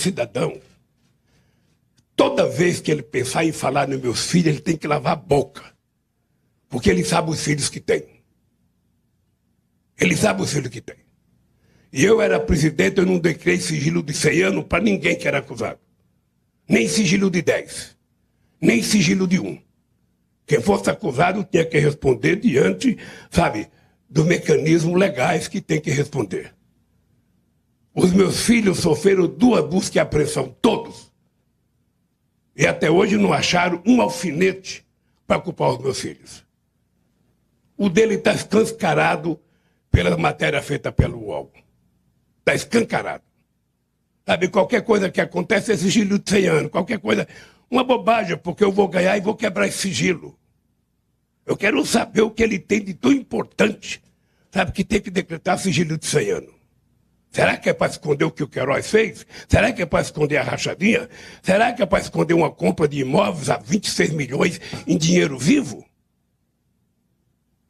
cidadão, toda vez que ele pensar em falar nos meus filhos, ele tem que lavar a boca. Porque ele sabe os filhos que tem. Ele sabe os filhos que tem. E eu era presidente, eu não decrei sigilo de 100 anos para ninguém que era acusado. Nem sigilo de 10. Nem sigilo de 1. Quem fosse acusado tinha que responder diante, sabe, dos mecanismos legais que tem que responder. Os meus filhos sofreram duas buscas e apreensão, todos. E até hoje não acharam um alfinete para culpar os meus filhos. O dele está escancarado pela matéria feita pelo UOL. Está escancarado. Sabe, qualquer coisa que acontece é sigilo de 100 anos. Qualquer coisa. Uma bobagem, porque eu vou ganhar e vou quebrar esse sigilo. Eu quero saber o que ele tem de tão importante, sabe, que tem que decretar sigilo de 100 anos. Será que é para esconder o que o Queiroz fez? Será que é para esconder a rachadinha? Será que é para esconder uma compra de imóveis a 26 milhões em dinheiro vivo?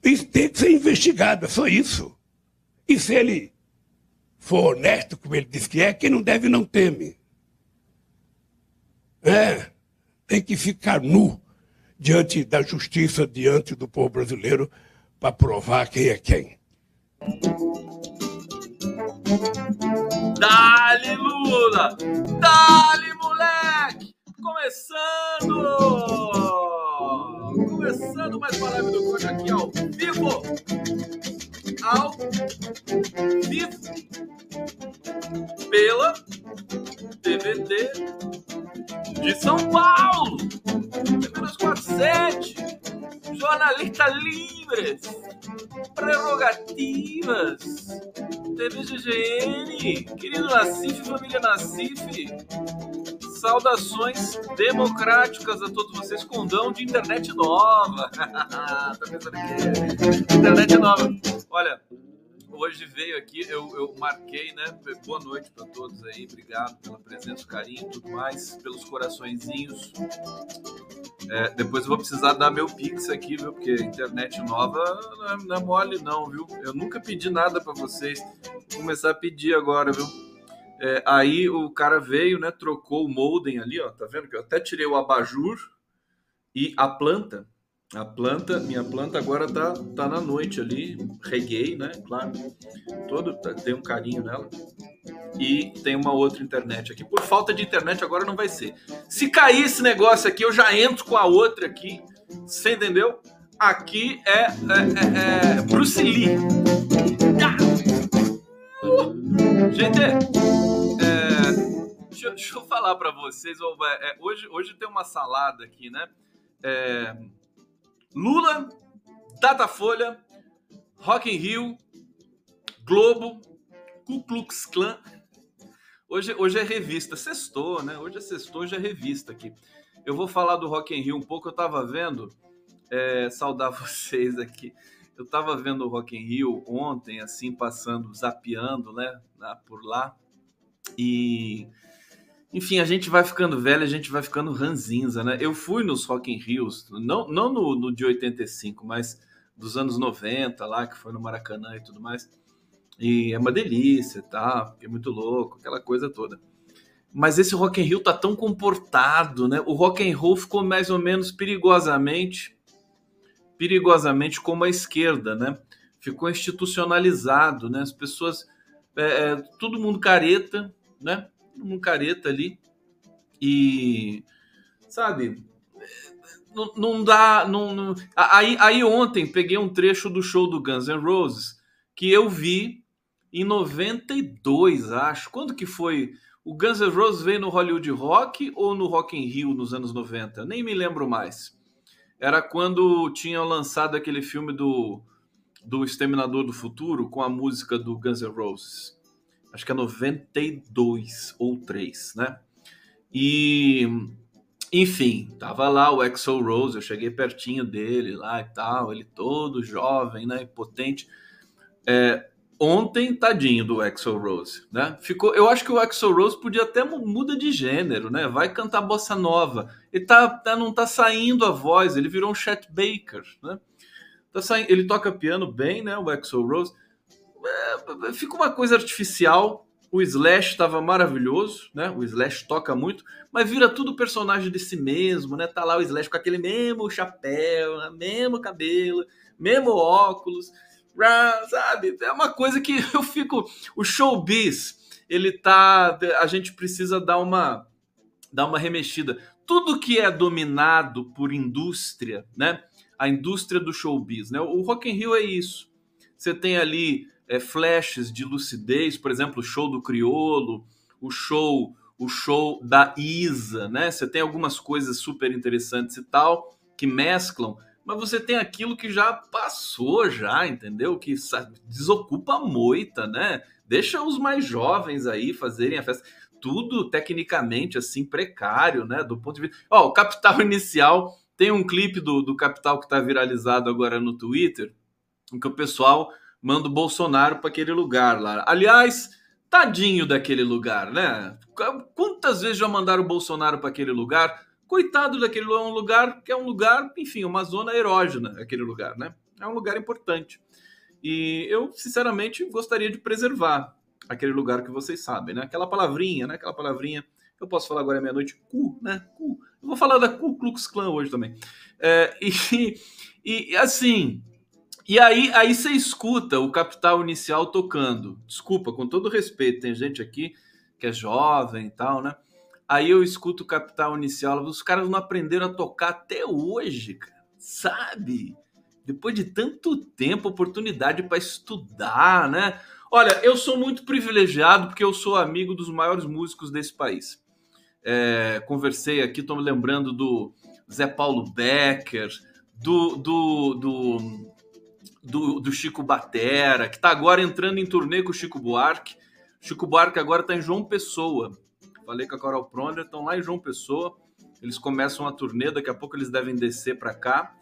Isso tem que ser investigado, é só isso. E se ele for honesto, como ele diz que é, quem não deve não teme. É, tem que ficar nu diante da justiça, diante do povo brasileiro, para provar quem é quem. Dali Lula! Dali moleque! Começando! Começando mais uma live do Conde aqui ao vivo! Ao vivo! Pela TVT de São Paulo! Menos 47! Jornalista livres! TV GGN! Querido Nacife, família Nacife! Saudações democráticas a todos vocês, condão de internet nova! tá pensando aqui? Internet nova! Olha, hoje veio aqui, eu, eu marquei, né? Boa noite para todos aí, obrigado pela presença, carinho e tudo mais, pelos coraçõezinhos. É, depois eu vou precisar dar meu pix aqui, viu? Porque internet nova não é, não é mole, não, viu? Eu nunca pedi nada para vocês, vou começar a pedir agora, viu? É, aí o cara veio, né? Trocou o modem ali, ó, tá vendo? Que eu até tirei o abajur e a planta a planta, minha planta agora tá, tá na noite ali, reguei, né? Claro, todo tá, tem um carinho nela. E tem uma outra internet aqui. Por falta de internet agora não vai ser. Se cair esse negócio aqui, eu já entro com a outra aqui. Você entendeu? Aqui é, é, é, é Bruce Lee. Uh! Gente, é, deixa, deixa, eu falar para vocês. É, hoje, hoje tem uma salada aqui, né? É, Lula, Datafolha, Rock in Rio, Globo, Ku Klux Klan. Hoje, hoje é revista, sextou, né? Hoje é sextou, hoje é revista aqui. Eu vou falar do Rock in Rio um pouco, eu tava vendo, é, saudar vocês aqui. Eu tava vendo o Rock in Rio ontem, assim, passando, zapeando, né, por lá. E enfim, a gente vai ficando velho, a gente vai ficando ranzinza, né? Eu fui nos Rock in Rios, não, não no, no de 85, mas dos anos 90 lá, que foi no Maracanã e tudo mais. E é uma delícia, tá? É muito louco, aquela coisa toda. Mas esse Rock in Rio tá tão comportado, né? O Rock and Roll ficou mais ou menos perigosamente perigosamente como a esquerda, né? Ficou institucionalizado, né? As pessoas é, é, todo mundo careta, né? Um careta ali. E, sabe, não, não dá. Não, não, Aí, aí ontem peguei um trecho do show do Guns N' Roses que eu vi em 92, acho. Quando que foi? O Guns N' Roses veio no Hollywood Rock ou no Rock in Rio nos anos 90? Nem me lembro mais. Era quando tinham lançado aquele filme do, do Exterminador do Futuro com a música do Guns N' Roses acho que é 92 ou 3, né? E enfim, tava lá o Exo Rose, eu cheguei pertinho dele lá e tal, ele todo jovem, né, potente. É, ontem, tadinho do Exo Rose, né? Ficou, eu acho que o Exo Rose podia até muda de gênero, né? Vai cantar bossa nova. Ele tá, tá não tá saindo a voz, ele virou um Chet Baker, né? Tá saindo, ele toca piano bem, né, o Exo Rose é, fica uma coisa artificial, o Slash estava maravilhoso, né? O Slash toca muito, mas vira tudo personagem de si mesmo, né? Tá lá o Slash com aquele mesmo chapéu, né? mesmo cabelo, mesmo óculos, sabe? É uma coisa que eu fico. O showbiz, ele tá. A gente precisa dar uma, dar uma remexida. Tudo que é dominado por indústria, né? A indústria do showbiz, né? O Rock in Rio é isso. Você tem ali é, flashes de lucidez, por exemplo, o show do Criolo, o show o show da Isa, né? Você tem algumas coisas super interessantes e tal que mesclam, mas você tem aquilo que já passou já, entendeu? Que sabe, desocupa a moita, né? Deixa os mais jovens aí fazerem a festa. Tudo tecnicamente assim precário, né? Do ponto de vista. Ó, o Capital Inicial tem um clipe do, do Capital que está viralizado agora no Twitter, em que o pessoal manda o Bolsonaro para aquele lugar lá. Aliás, tadinho daquele lugar, né? Quantas vezes já mandaram o Bolsonaro para aquele lugar? Coitado daquele lugar, um lugar que é um lugar, enfim, uma zona erógena, aquele lugar, né? É um lugar importante. E eu, sinceramente, gostaria de preservar aquele lugar que vocês sabem, né? Aquela palavrinha, né? Aquela palavrinha. Eu posso falar agora é meia-noite, cu, né? Cu. Eu vou falar da Ku Klux Klan hoje também. É, e, e assim, e aí, aí você escuta o capital inicial tocando. Desculpa, com todo respeito, tem gente aqui que é jovem e tal, né? Aí eu escuto o capital inicial, os caras não aprenderam a tocar até hoje, cara. Sabe? Depois de tanto tempo, oportunidade para estudar, né? Olha, eu sou muito privilegiado porque eu sou amigo dos maiores músicos desse país. É, conversei aqui, estou me lembrando do Zé Paulo Becker, do, do, do do, do Chico Batera, que está agora entrando em turnê com o Chico Buarque. Chico Buarque agora está em João Pessoa. Falei com a Coral Pronder, estão lá em João Pessoa. Eles começam a turnê, daqui a pouco eles devem descer para cá.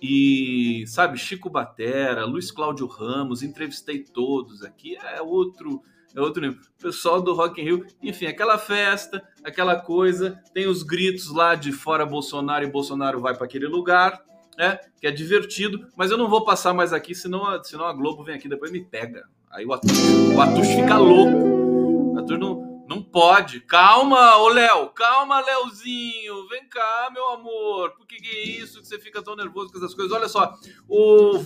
E, sabe, Chico Batera, Luiz Cláudio Ramos, entrevistei todos aqui. É outro, é outro nível. Pessoal do Rock in Rio, enfim, aquela festa, aquela coisa, tem os gritos lá de fora Bolsonaro e Bolsonaro vai para aquele lugar né? Que é divertido, mas eu não vou passar mais aqui, senão, a, senão a Globo vem aqui depois me pega. Aí o Atush, o Atush fica louco. O Atush não, não pode. Calma, ô Léo, calma, Léozinho. Vem cá, meu amor. Por que, que é isso que você fica tão nervoso com essas coisas? Olha só, o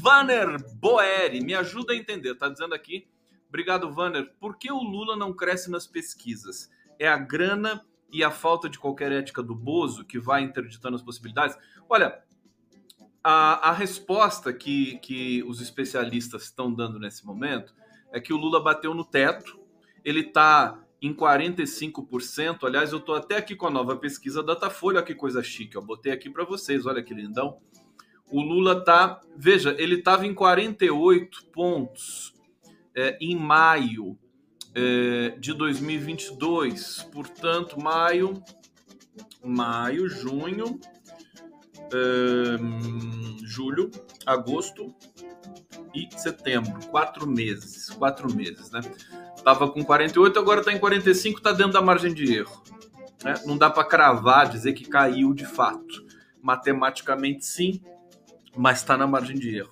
Vanner Boeri me ajuda a entender, tá dizendo aqui. Obrigado, Vanner. Por que o Lula não cresce nas pesquisas? É a grana e a falta de qualquer ética do Bozo que vai interditando as possibilidades? Olha, a, a resposta que, que os especialistas estão dando nesse momento é que o Lula bateu no teto, ele está em 45%. Aliás, eu estou até aqui com a nova pesquisa Datafolha, olha que coisa chique, eu botei aqui para vocês, olha que lindão. O Lula tá, veja, ele estava em 48 pontos é, em maio é, de 2022, portanto, maio, maio, junho, julho, agosto e setembro. Quatro meses. Quatro meses, né? Tava com 48, agora está em 45, está dentro da margem de erro. Né? Não dá para cravar, dizer que caiu de fato. Matematicamente, sim, mas está na margem de erro.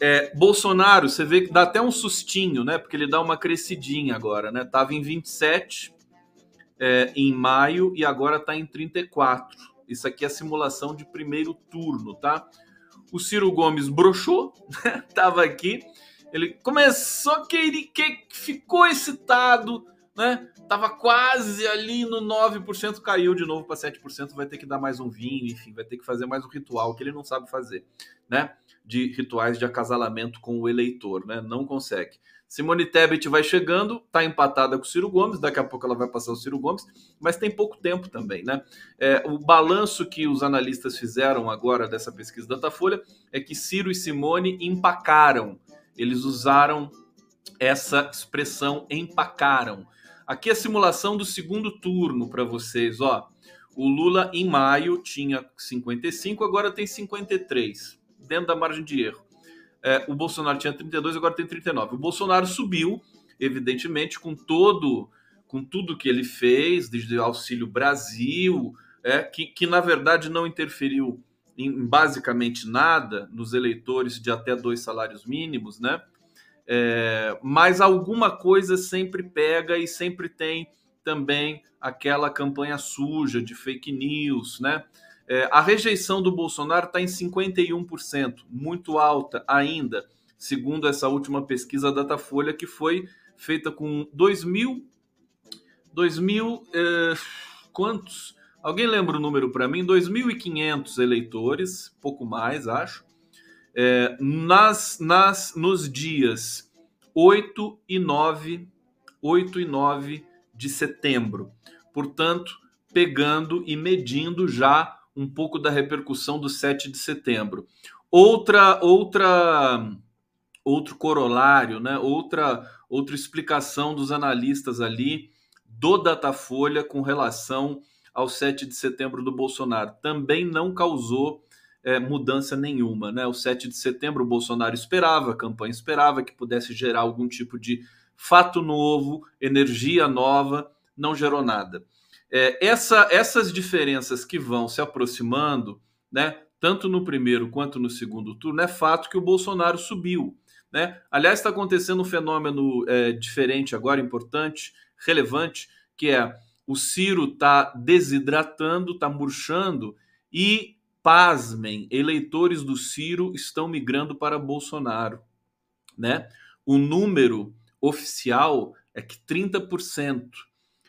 É, Bolsonaro, você vê que dá até um sustinho, né? Porque ele dá uma crescidinha agora, né? Tava em 27 é, em maio e agora está em 34. Isso aqui é simulação de primeiro turno, tá? O Ciro Gomes broxou, né? tava aqui. Ele começou a querer, que ficou excitado, né? Tava quase ali no 9%, caiu de novo para 7%, vai ter que dar mais um vinho, enfim, vai ter que fazer mais um ritual que ele não sabe fazer, né? De rituais de acasalamento com o eleitor, né? Não consegue. Simone Tebet vai chegando, está empatada com o Ciro Gomes, daqui a pouco ela vai passar o Ciro Gomes, mas tem pouco tempo também, né? É, o balanço que os analistas fizeram agora dessa pesquisa da Datafolha é que Ciro e Simone empacaram. Eles usaram essa expressão empacaram. Aqui a simulação do segundo turno para vocês, ó. O Lula em maio tinha 55, agora tem 53, dentro da margem de erro. É, o Bolsonaro tinha 32, agora tem 39. O Bolsonaro subiu, evidentemente, com todo, com tudo que ele fez, desde o Auxílio Brasil, é, que, que na verdade não interferiu em basicamente nada nos eleitores de até dois salários mínimos, né? É, mas alguma coisa sempre pega e sempre tem também aquela campanha suja de fake news, né? É, a rejeição do Bolsonaro está em 51%, muito alta ainda, segundo essa última pesquisa Datafolha, que foi feita com 2 mil. 2 mil. É, quantos? Alguém lembra o número para mim? 2.500 eleitores, pouco mais, acho. É, nas, nas, nos dias 8 e 9, 8 e 9 de setembro. Portanto, pegando e medindo já um pouco da repercussão do 7 de setembro. Outra outra outro corolário, né? Outra outra explicação dos analistas ali do Datafolha com relação ao 7 de setembro do Bolsonaro. Também não causou é, mudança nenhuma. Né? O 7 de setembro, o Bolsonaro esperava, a campanha esperava que pudesse gerar algum tipo de fato novo, energia nova, não gerou nada. É, essa, essas diferenças que vão se aproximando, né, tanto no primeiro quanto no segundo turno, é fato que o Bolsonaro subiu. Né? Aliás, está acontecendo um fenômeno é, diferente agora, importante, relevante, que é o Ciro está desidratando, está murchando e pasmem, eleitores do Ciro estão migrando para Bolsonaro, né? O número oficial é que 30%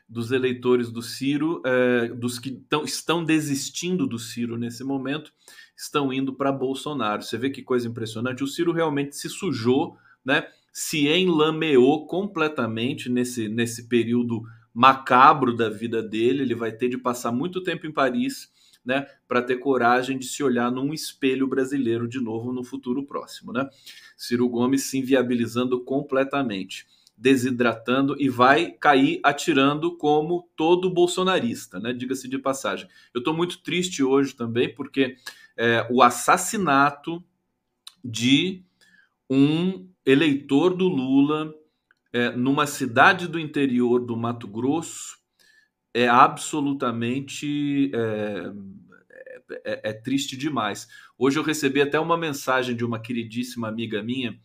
dos eleitores do Ciro, é, dos que tão, estão desistindo do Ciro nesse momento, estão indo para Bolsonaro. Você vê que coisa impressionante. O Ciro realmente se sujou, né? Se enlameou completamente nesse, nesse período macabro da vida dele. Ele vai ter de passar muito tempo em Paris né, para ter coragem de se olhar num espelho brasileiro de novo no futuro próximo, né? Ciro Gomes se inviabilizando completamente, desidratando e vai cair atirando como todo bolsonarista, né? Diga-se de passagem. Eu estou muito triste hoje também porque é, o assassinato de um eleitor do Lula é, numa cidade do interior do Mato Grosso é absolutamente é, é, é, triste demais. Hoje eu recebi até uma mensagem de uma queridíssima amiga minha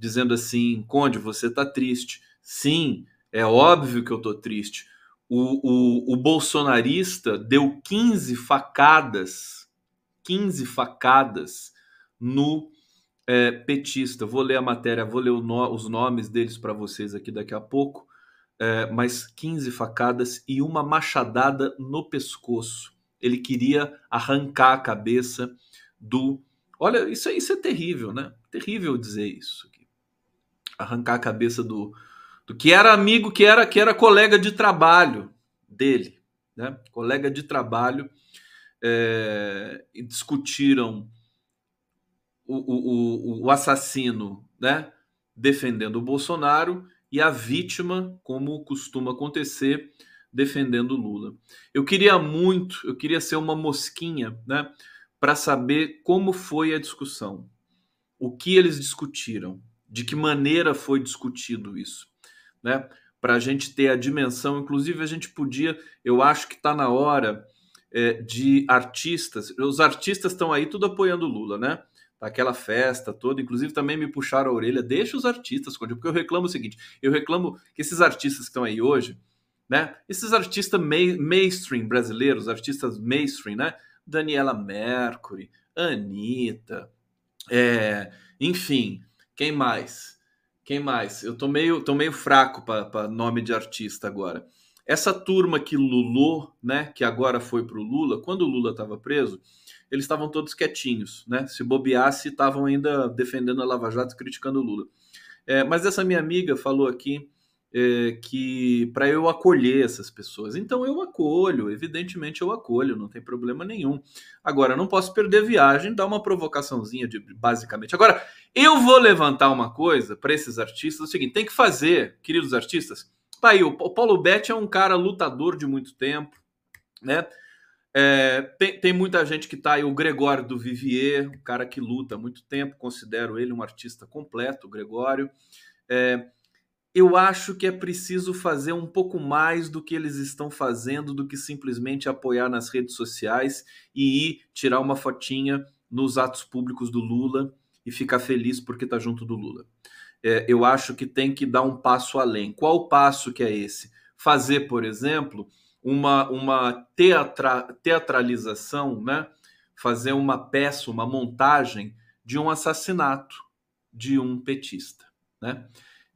dizendo assim: Conde, você está triste. Sim, é óbvio que eu estou triste. O, o, o bolsonarista deu 15 facadas, 15 facadas no é, petista. Vou ler a matéria, vou ler no, os nomes deles para vocês aqui daqui a pouco é, mas 15 facadas e uma machadada no pescoço. Ele queria arrancar a cabeça do. Olha, isso, isso é terrível, né? Terrível dizer isso. Arrancar a cabeça do, do que era amigo, que era, que era colega de trabalho dele, né? Colega de trabalho. É, e discutiram o, o, o, o assassino, né? Defendendo o Bolsonaro e a vítima, como costuma acontecer, defendendo Lula. Eu queria muito, eu queria ser uma mosquinha, né, para saber como foi a discussão, o que eles discutiram, de que maneira foi discutido isso, né, para a gente ter a dimensão. Inclusive, a gente podia, eu acho que está na hora é, de artistas, os artistas estão aí tudo apoiando Lula, né? aquela festa toda. Inclusive, também me puxaram a orelha. Deixa os artistas, porque eu reclamo o seguinte: eu reclamo que esses artistas que estão aí hoje, né? Esses artistas mainstream brasileiros, artistas mainstream, né? Daniela Mercury, Anitta, é, enfim, quem mais? Quem mais? Eu tô meio, tô meio fraco para nome de artista agora. Essa turma que lulou, né, que agora foi pro Lula, quando o Lula estava preso, eles estavam todos quietinhos, né? Se bobeasse, estavam ainda defendendo a Lava Jato, criticando o Lula. É, mas essa minha amiga falou aqui é, que para eu acolher essas pessoas. Então eu acolho, evidentemente eu acolho, não tem problema nenhum. Agora, não posso perder viagem, dar uma provocaçãozinha de basicamente. Agora, eu vou levantar uma coisa para esses artistas, é o seguinte, tem que fazer, queridos artistas. Tá aí, o Paulo Betti é um cara lutador de muito tempo, né? É, tem, tem, muita gente que está aí, o Gregório do Vivier, um cara que luta há muito tempo, considero ele um artista completo, o Gregório. É, eu acho que é preciso fazer um pouco mais do que eles estão fazendo, do que simplesmente apoiar nas redes sociais e ir tirar uma fotinha nos atos públicos do Lula e ficar feliz porque está junto do Lula. é, eu acho que tem que dar um passo além. Qual o passo que é esse? Fazer, por exemplo, uma, uma teatra, teatralização, né? fazer uma peça, uma montagem de um assassinato de um petista. Né?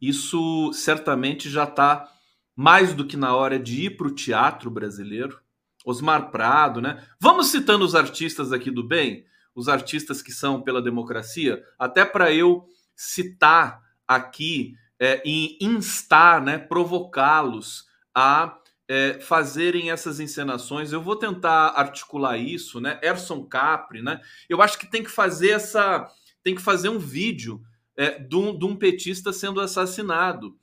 Isso certamente já está mais do que na hora de ir para o teatro brasileiro. Osmar Prado, né? Vamos citando os artistas aqui do bem, os artistas que são pela democracia, até para eu citar aqui é, e instar, né, provocá-los a é, fazerem essas encenações. Eu vou tentar articular isso, né? Erson Capri, né? Eu acho que tem que fazer essa, tem que fazer um vídeo é, de, um, de um petista sendo assassinado.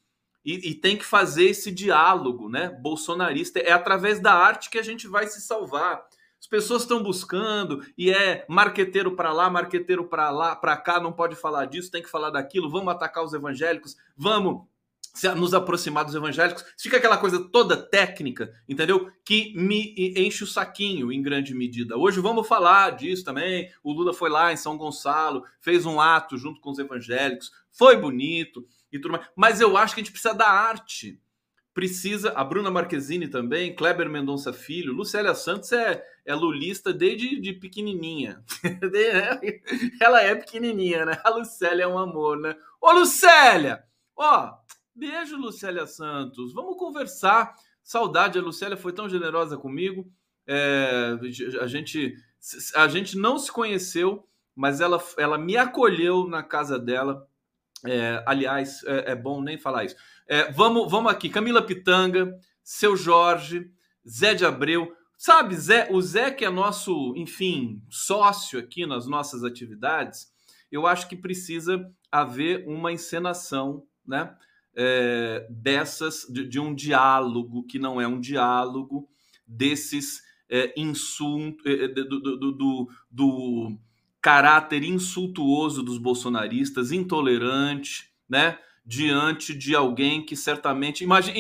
E, e, tem que fazer esse diálogo, né? Bolsonarista. É através da arte que a gente vai se salvar. As pessoas estão buscando e é marqueteiro para lá, marqueteiro para lá, para cá, não pode falar disso, tem que falar daquilo. Vamos atacar os evangélicos, vamos nos aproximar dos evangélicos. Fica aquela coisa toda técnica, entendeu? Que me enche o saquinho em grande medida. Hoje vamos falar disso também. O Lula foi lá em São Gonçalo, fez um ato junto com os evangélicos, foi bonito e tudo mais. Mas eu acho que a gente precisa da arte precisa. A Bruna Marquezine também, Kleber Mendonça Filho, Lucélia Santos é, é lulista desde de pequenininha. Ela é pequenininha, né? A Lucélia é um amor, né? Ô, Lucélia! Ó, beijo, Lucélia Santos. Vamos conversar. Saudade, a Lucélia foi tão generosa comigo. É, a, gente, a gente não se conheceu, mas ela, ela me acolheu na casa dela. É, aliás, é, é bom nem falar isso. É, vamos, vamos aqui. Camila Pitanga, seu Jorge, Zé de Abreu. Sabe, Zé, o Zé, que é nosso, enfim, sócio aqui nas nossas atividades, eu acho que precisa haver uma encenação, né? É, dessas, de, de, um diálogo que não é um diálogo, desses é, insultos, é, do, do, do, do caráter insultuoso dos bolsonaristas, intolerante, né? diante de alguém que certamente. Imagina,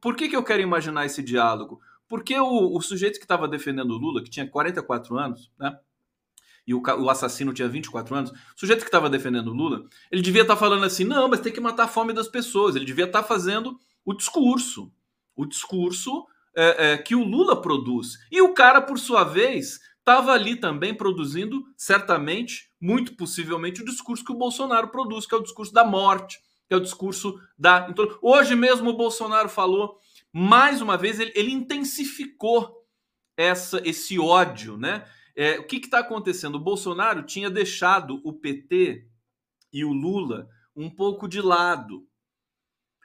por que, que eu quero imaginar esse diálogo? Porque o, o sujeito que estava defendendo o Lula, que tinha 44 anos, né? E o, o assassino tinha 24 anos, o sujeito que estava defendendo o Lula, ele devia estar tá falando assim: não, mas tem que matar a fome das pessoas. Ele devia estar tá fazendo o discurso. O discurso é, é, que o Lula produz. E o cara, por sua vez, estava ali também produzindo, certamente, muito possivelmente, o discurso que o Bolsonaro produz, que é o discurso da morte, que é o discurso da. Hoje mesmo o Bolsonaro falou, mais uma vez, ele, ele intensificou essa, esse ódio, né? É, o que está acontecendo? O Bolsonaro tinha deixado o PT e o Lula um pouco de lado.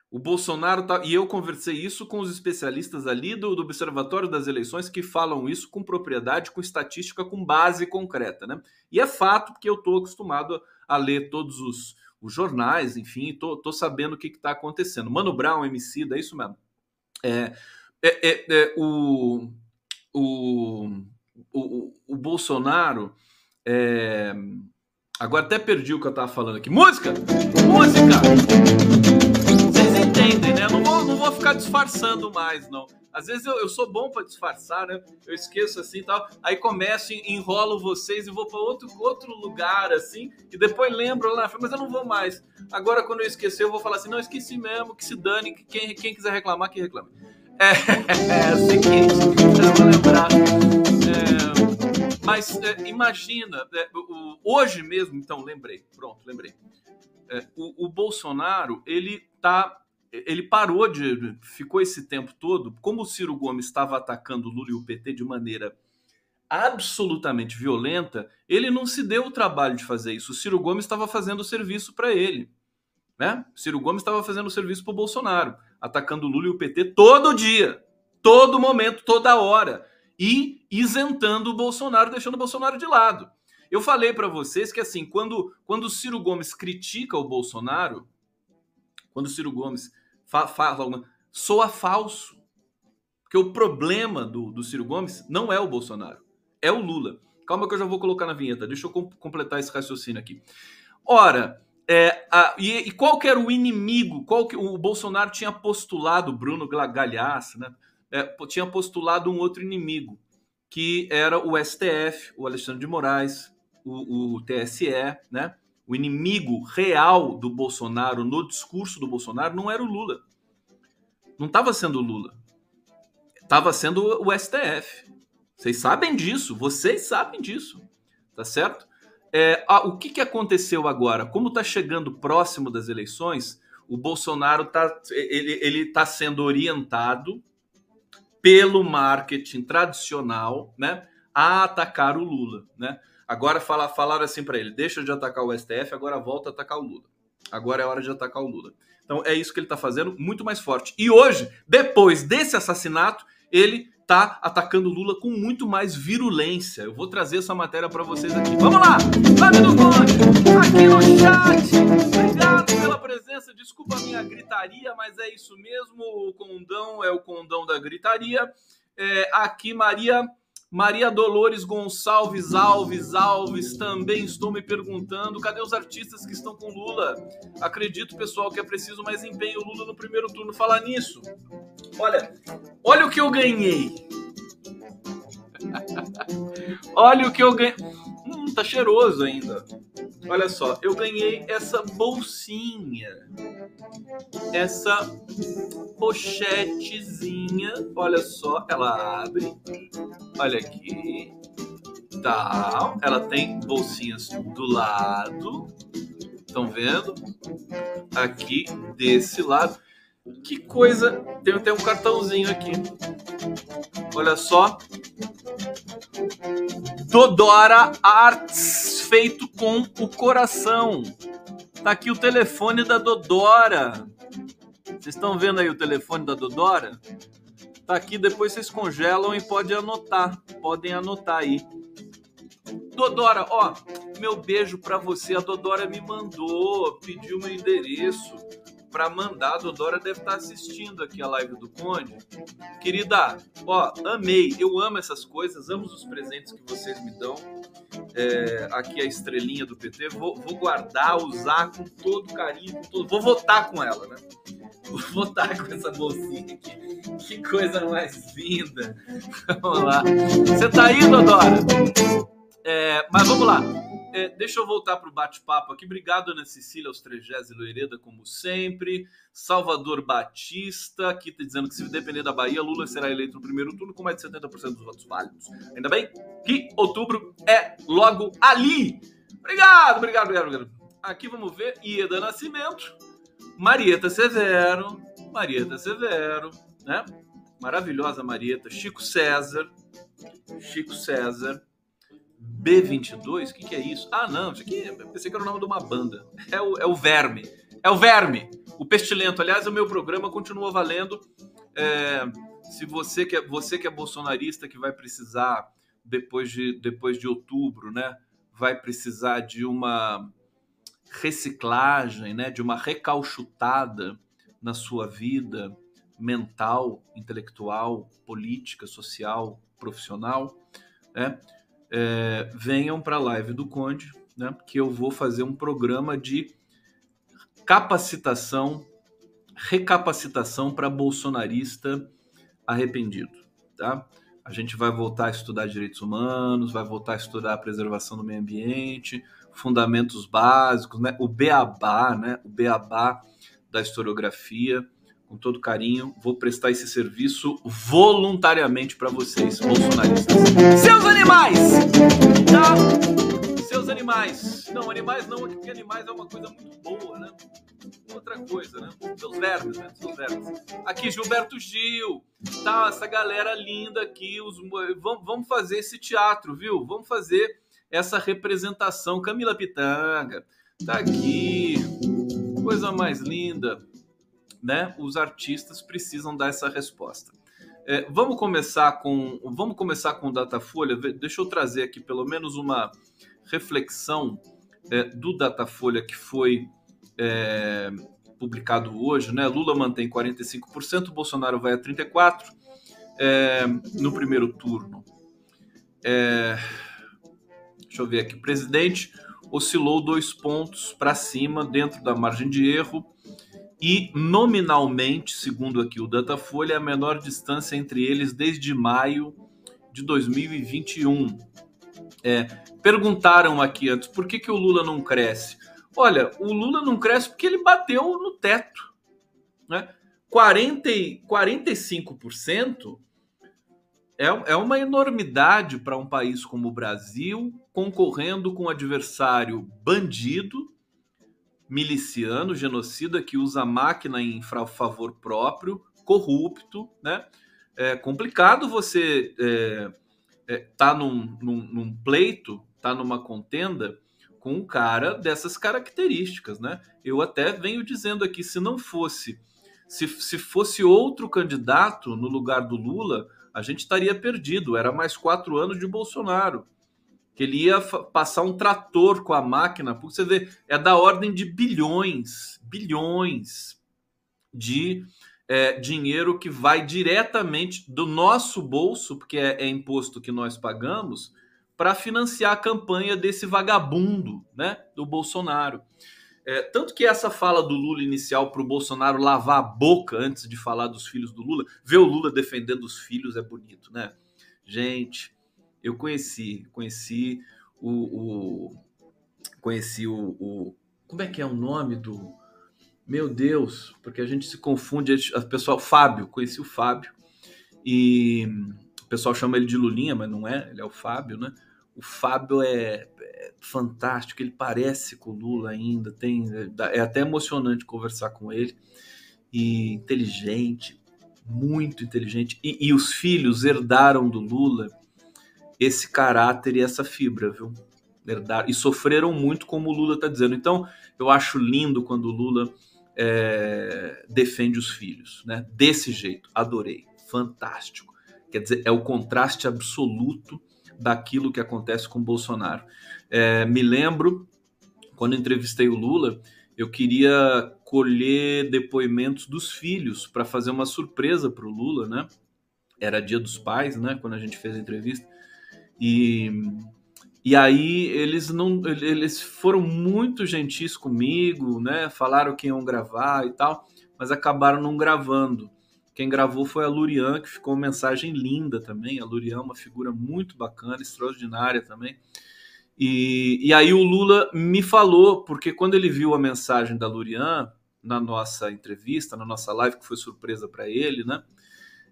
O Bolsonaro tá, e eu conversei isso com os especialistas ali do, do, Observatório das Eleições que falam isso com propriedade, com estatística, com base concreta, né? E é fato porque eu estou acostumado a, ler todos os, os jornais, enfim, tô, tô sabendo o que está acontecendo. Mano Brown, MC, é isso mesmo. É, é, é, é o, o, o, o, Bolsonaro. É, agora até perdi o que eu estava falando aqui. Música! Música! Vocês entendem, né? Não vou, não vou ficar disfarçando mais, não. Às vezes eu, eu sou bom para disfarçar, né? Eu esqueço assim e tal. Aí começo, enrolo vocês e vou para outro, outro lugar, assim, e depois lembro lá, mas eu não vou mais. Agora, quando eu esquecer, eu vou falar assim: não, esqueci mesmo, que se dane, que quem, quem quiser reclamar, que reclame. É, é, vou lembrar. Mas é, imagina, é, o, hoje mesmo, então, lembrei, pronto, lembrei. É, o, o Bolsonaro, ele tá ele parou de. ficou esse tempo todo, como o Ciro Gomes estava atacando o Lula e o PT de maneira absolutamente violenta, ele não se deu o trabalho de fazer isso. O Ciro Gomes estava fazendo o serviço para ele. Né? O Ciro Gomes estava fazendo o serviço para o Bolsonaro, atacando o Lula e o PT todo dia, todo momento, toda hora. E isentando o Bolsonaro, deixando o Bolsonaro de lado. Eu falei para vocês que assim, quando, quando o Ciro Gomes critica o Bolsonaro, quando o Ciro Gomes fa fala, soa falso. Porque o problema do, do Ciro Gomes não é o Bolsonaro, é o Lula. Calma que eu já vou colocar na vinheta, deixa eu completar esse raciocínio aqui. Ora, é, a, e, e, qual que era o inimigo? Qual que o Bolsonaro tinha postulado, Bruno Galhaço, né? É, tinha postulado um outro inimigo, que era o STF, o Alexandre de Moraes, o, o TSE, né? O inimigo real do Bolsonaro no discurso do Bolsonaro não era o Lula. Não estava sendo o Lula. Estava sendo o STF. Vocês sabem disso. Vocês sabem disso. Tá certo? É, ah, o que, que aconteceu agora? Como está chegando próximo das eleições, o Bolsonaro está ele, ele tá sendo orientado pelo marketing tradicional, né, a atacar o Lula, né? Agora fala, falaram assim para ele: deixa de atacar o STF, agora volta a atacar o Lula. Agora é hora de atacar o Lula. Então é isso que ele está fazendo, muito mais forte. E hoje, depois desse assassinato, ele está atacando Lula com muito mais virulência. Eu vou trazer essa matéria para vocês aqui. Vamos lá! Flávio do Conde, aqui no chat. Obrigado pela presença. Desculpa a minha gritaria, mas é isso mesmo. O condão é o condão da gritaria. É, aqui, Maria Maria Dolores Gonçalves Alves Alves também estou me perguntando, cadê os artistas que estão com Lula? Acredito, pessoal, que é preciso mais empenho Lula no primeiro turno. Falar nisso. Olha, olha o que eu ganhei. Olha o que eu ganhei. Hum, tá cheiroso ainda. Olha só, eu ganhei essa bolsinha. Essa pochetezinha. Olha só, ela abre. Olha aqui. Tá. Ela tem bolsinhas do lado. Estão vendo? Aqui desse lado. Que coisa. Tem até um cartãozinho aqui. Olha só. Dodora Arts, feito com o coração. Tá aqui o telefone da Dodora. Vocês estão vendo aí o telefone da Dodora? Tá aqui, depois vocês congelam e podem anotar. Podem anotar aí. Dodora, ó, meu beijo para você. A Dodora me mandou, pediu meu endereço para mandar. A Dodora deve estar tá assistindo aqui a live do Conde. Querida, ó, amei. Eu amo essas coisas, amo os presentes que vocês me dão. É, aqui a estrelinha do PT. Vou, vou, guardar, usar com todo carinho. Com todo... Vou votar com ela, né? Vou votar com essa bolsinha aqui. Que coisa mais linda. Vamos lá. Você tá aí, Dodora? É, mas vamos lá. É, deixa eu voltar para o bate-papo aqui. Obrigado, Ana Cecília, aos Trejés e Loireda, como sempre. Salvador Batista, aqui está dizendo que se depender da Bahia, Lula será eleito no primeiro turno com mais de 70% dos votos válidos. Ainda bem que outubro é logo ali. Obrigado, obrigado, obrigado, obrigado. Aqui vamos ver Ieda Nascimento, Marieta Severo, Marieta Severo, né? Maravilhosa Marieta, Chico César, Chico César, B22? O que, que é isso? Ah, não, isso aqui pensei que era o nome de uma banda. É o, é o Verme. É o Verme, o Pestilento. Aliás, o meu programa continua valendo. É, se você que, é, você que é bolsonarista, que vai precisar, depois de, depois de outubro, né? Vai precisar de uma reciclagem, né? De uma recalchutada na sua vida mental, intelectual, política, social, profissional, né? É, venham para a live do Conde, né, que eu vou fazer um programa de capacitação, recapacitação para bolsonarista arrependido, tá? A gente vai voltar a estudar direitos humanos, vai voltar a estudar a preservação do meio ambiente, fundamentos básicos, né? O beabá, né? O beabá da historiografia com todo carinho, vou prestar esse serviço voluntariamente para vocês, bolsonaristas. Seus animais! Tá? Seus animais. Não, animais não, porque animais é uma coisa muito boa, né? Outra coisa, né? Seus vermes, né? Seus vermes. Aqui, Gilberto Gil, tá? Essa galera linda aqui, os... vamos fazer esse teatro, viu? Vamos fazer essa representação. Camila Pitanga, tá aqui. Coisa mais linda né, os artistas precisam dar essa resposta. É, vamos começar com vamos começar com o Datafolha. Deixa eu trazer aqui pelo menos uma reflexão é, do Datafolha que foi é, publicado hoje. Né? Lula mantém 45%, Bolsonaro vai a 34% é, no primeiro turno. É, deixa eu ver aqui. Presidente oscilou dois pontos para cima dentro da margem de erro e nominalmente, segundo aqui o Datafolha, é a menor distância entre eles desde maio de 2021. É, perguntaram aqui antes por que, que o Lula não cresce? Olha, o Lula não cresce porque ele bateu no teto. Né? 40, 45% é, é uma enormidade para um país como o Brasil, concorrendo com um adversário bandido, miliciano, genocida, que usa a máquina em favor próprio, corrupto, né? É complicado você é, é, tá num, num, num pleito, tá numa contenda com um cara dessas características, né? Eu até venho dizendo aqui, se não fosse, se, se fosse outro candidato no lugar do Lula, a gente estaria perdido. Era mais quatro anos de Bolsonaro. Que ele ia passar um trator com a máquina, porque você vê, é da ordem de bilhões, bilhões de é, dinheiro que vai diretamente do nosso bolso, porque é, é imposto que nós pagamos, para financiar a campanha desse vagabundo, né, do Bolsonaro. É, tanto que essa fala do Lula inicial para o Bolsonaro lavar a boca antes de falar dos filhos do Lula, ver o Lula defendendo os filhos é bonito, né? Gente, eu conheci, conheci o, o conheci o, o, como é que é o nome do meu Deus, porque a gente se confunde, o pessoal Fábio, conheci o Fábio e o pessoal chama ele de Lulinha, mas não é, ele é o Fábio, né? O Fábio é, é fantástico, ele parece com o Lula ainda, tem é até emocionante conversar com ele e inteligente, muito inteligente. E, e os filhos herdaram do Lula esse caráter e essa fibra, viu? Herdaram, e sofreram muito, como o Lula está dizendo. Então, eu acho lindo quando o Lula é, defende os filhos, né? Desse jeito, adorei, fantástico. Quer dizer, é o contraste absoluto daquilo que acontece com Bolsonaro. É, me lembro, quando entrevistei o Lula, eu queria colher depoimentos dos filhos para fazer uma surpresa para o Lula, né? Era dia dos pais, né? Quando a gente fez a entrevista. E, e aí eles não eles foram muito gentis comigo, né? Falaram que iam gravar e tal, mas acabaram não gravando. Quem gravou foi a Lurian, que ficou uma mensagem linda também. A Lurian é uma figura muito bacana, extraordinária também. E, e aí o Lula me falou, porque quando ele viu a mensagem da Lurian na nossa entrevista, na nossa live, que foi surpresa para ele, né?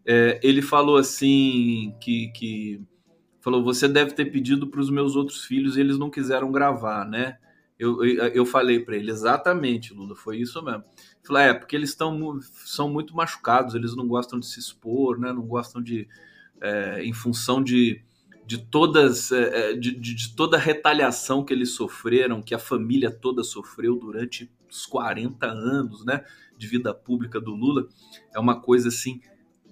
É, ele falou assim que, que falou você deve ter pedido para os meus outros filhos e eles não quiseram gravar, né? Eu, eu, eu falei para ele exatamente, Lula, foi isso mesmo. Falei, é, porque eles estão são muito machucados, eles não gostam de se expor, né? Não gostam de, é, em função de, de todas, é, é de, de, toda a retaliação que eles sofreram, que a família toda sofreu durante os 40 anos, né? De vida pública do Lula, é uma coisa assim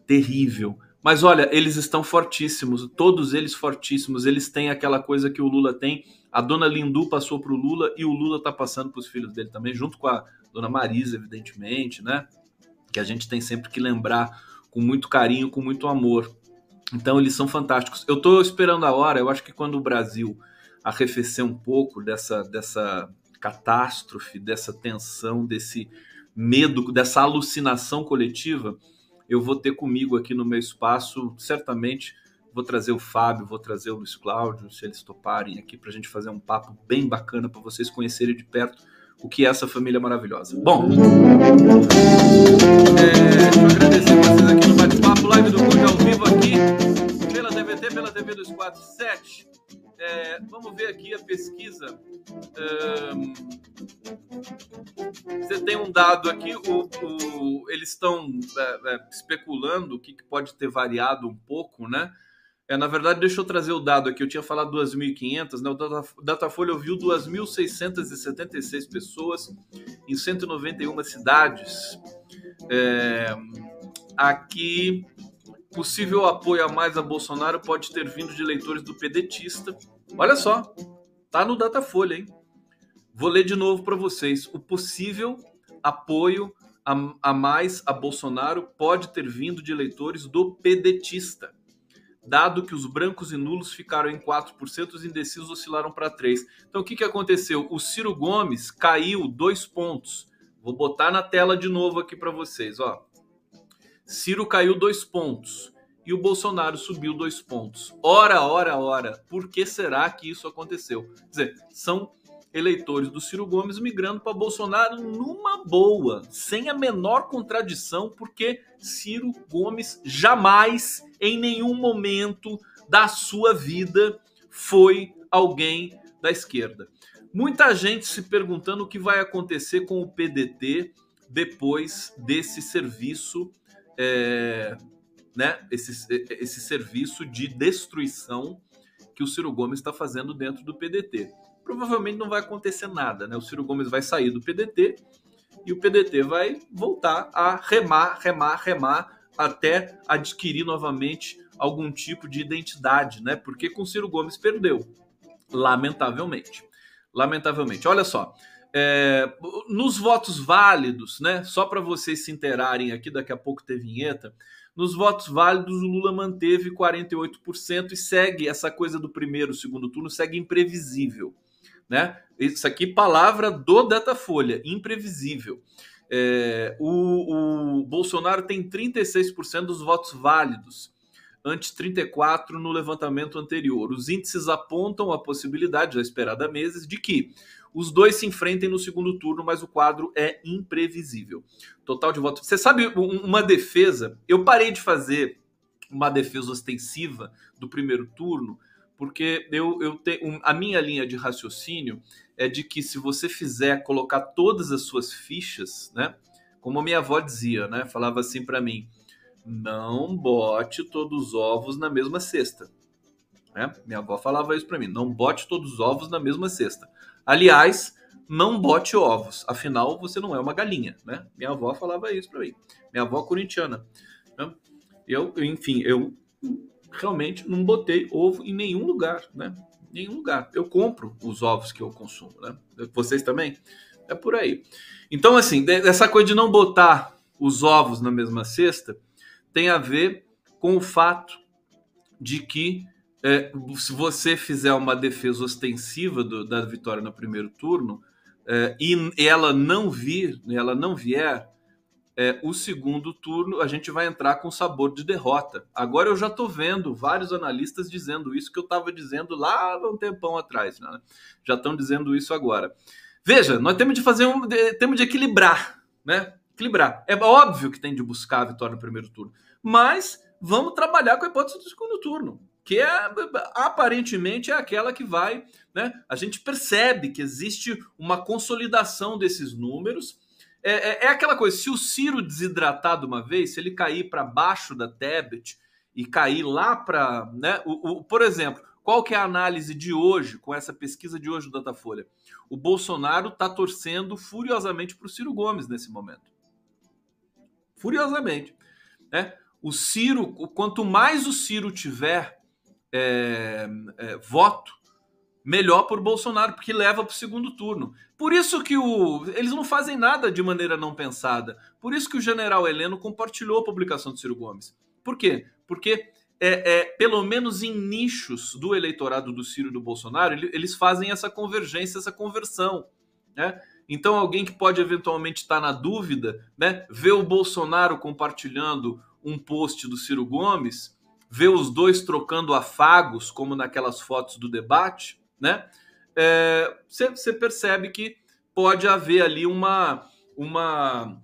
terrível. Mas olha, eles estão fortíssimos, todos eles fortíssimos. Eles têm aquela coisa que o Lula tem. A dona Lindu passou para o Lula e o Lula está passando para os filhos dele também, junto com a Dona Marisa, evidentemente, né? Que a gente tem sempre que lembrar com muito carinho, com muito amor. Então eles são fantásticos. Eu estou esperando a hora, eu acho que quando o Brasil arrefecer um pouco dessa, dessa catástrofe, dessa tensão, desse medo, dessa alucinação coletiva, eu vou ter comigo aqui no meu espaço, certamente vou trazer o Fábio, vou trazer o Luiz Cláudio, se eles toparem aqui para a gente fazer um papo bem bacana para vocês conhecerem de perto o que é essa família maravilhosa. Bom, é, deixa eu agradecer vocês aqui no bate-papo, live do Conde ao vivo aqui, pela TVT, pela TV 247. É, vamos ver aqui a pesquisa. Você tem um dado aqui, o, o eles estão é, é, especulando o que, que pode ter variado um pouco, né? É, na verdade, deixa eu trazer o dado aqui. Eu tinha falado 2.500, né? O Datafolha ouviu 2.676 pessoas em 191 cidades. É, aqui, possível apoio a mais a Bolsonaro pode ter vindo de eleitores do pedetista. Olha só, tá no Datafolha, hein? Vou ler de novo para vocês. O possível apoio a, a mais a Bolsonaro pode ter vindo de eleitores do pedetista dado que os brancos e nulos ficaram em 4%, os indecisos oscilaram para 3%. Então, o que, que aconteceu? O Ciro Gomes caiu dois pontos. Vou botar na tela de novo aqui para vocês. Ó. Ciro caiu dois pontos e o Bolsonaro subiu dois pontos. Ora, ora, ora, por que será que isso aconteceu? Quer dizer, são eleitores do Ciro Gomes migrando para Bolsonaro numa boa, sem a menor contradição, porque Ciro Gomes jamais, em nenhum momento da sua vida, foi alguém da esquerda. Muita gente se perguntando o que vai acontecer com o PDT depois desse serviço, é, né? Esse, esse serviço de destruição que o Ciro Gomes está fazendo dentro do PDT. Provavelmente não vai acontecer nada, né? O Ciro Gomes vai sair do PDT e o PDT vai voltar a remar, remar, remar até adquirir novamente algum tipo de identidade, né? Porque com o Ciro Gomes perdeu, lamentavelmente. Lamentavelmente. Olha só, é, nos votos válidos, né? Só para vocês se interarem aqui, daqui a pouco tem vinheta. Nos votos válidos, o Lula manteve 48% e segue essa coisa do primeiro, segundo turno, segue imprevisível. Né? Isso aqui, palavra do Datafolha, imprevisível. É, o, o Bolsonaro tem 36% dos votos válidos, antes 34% no levantamento anterior. Os índices apontam a possibilidade, já esperada há meses, de que os dois se enfrentem no segundo turno, mas o quadro é imprevisível. Total de votos. Você sabe uma defesa? Eu parei de fazer uma defesa ostensiva do primeiro turno, porque eu, eu tenho a minha linha de raciocínio é de que se você fizer colocar todas as suas fichas, né? Como a minha avó dizia, né? Falava assim para mim: não bote todos os ovos na mesma cesta. Né? Minha avó falava isso para mim: não bote todos os ovos na mesma cesta. Aliás, não bote ovos, afinal você não é uma galinha, né? Minha avó falava isso para mim. Minha avó corintiana. Né? Eu, enfim, eu realmente não botei ovo em nenhum lugar, né? Nenhum lugar. Eu compro os ovos que eu consumo, né? Vocês também? É por aí. Então, assim, essa coisa de não botar os ovos na mesma cesta tem a ver com o fato de que é, se você fizer uma defesa ostensiva do, da vitória no primeiro turno é, e ela não vir, ela não vier, é, o segundo turno a gente vai entrar com sabor de derrota. Agora eu já estou vendo vários analistas dizendo isso que eu estava dizendo lá há um tempão atrás, né? já estão dizendo isso agora. Veja, nós temos de fazer um, temos de equilibrar, né? Equilibrar. É óbvio que tem de buscar a vitória no primeiro turno, mas vamos trabalhar com a hipótese do segundo turno que é, aparentemente é aquela que vai, né? A gente percebe que existe uma consolidação desses números. É, é, é aquela coisa, se o Ciro desidratar de uma vez, se ele cair para baixo da Tebet e cair lá para, né? O, o, por exemplo, qual que é a análise de hoje, com essa pesquisa de hoje do Datafolha? O Bolsonaro está torcendo furiosamente para o Ciro Gomes nesse momento. Furiosamente. Né? O Ciro, quanto mais o Ciro tiver é, é, voto, melhor por Bolsonaro, porque leva para o segundo turno. Por isso que o, eles não fazem nada de maneira não pensada. Por isso que o general Heleno compartilhou a publicação do Ciro Gomes. Por quê? Porque é, é, pelo menos em nichos do eleitorado do Ciro e do Bolsonaro, eles fazem essa convergência, essa conversão. Né? Então, alguém que pode eventualmente estar na dúvida, né, o Bolsonaro compartilhando um post do Ciro Gomes, ver os dois trocando afagos, como naquelas fotos do debate, né? Você é, percebe que pode haver ali uma, uma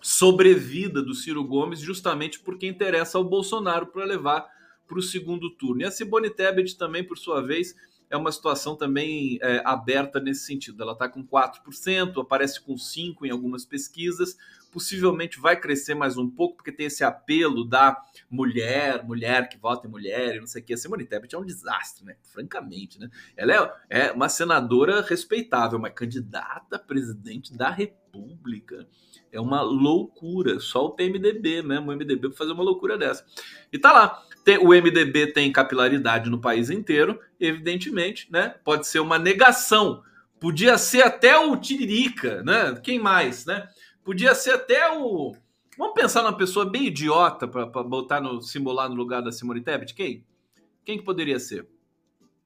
sobrevida do Ciro Gomes, justamente porque interessa ao Bolsonaro para levar para o segundo turno. E a Simone Tebet também, por sua vez, é uma situação também é, aberta nesse sentido. Ela está com 4%, aparece com 5% em algumas pesquisas, possivelmente vai crescer mais um pouco, porque tem esse apelo da mulher, mulher que vota em mulher e não sei o que. A Simone Tebet é um desastre, né? Francamente, né? Ela é, é uma senadora respeitável, uma candidata a presidente da República. É uma loucura. Só o PMDB mesmo, o MDB, fazer uma loucura dessa. E tá lá. O MDB tem capilaridade no país inteiro, evidentemente, né? Pode ser uma negação. Podia ser até o Tiririca, né? Quem mais, né? Podia ser até o. Vamos pensar numa pessoa bem idiota para botar no simular no lugar da Simone Tebet? Quem? Quem que poderia ser?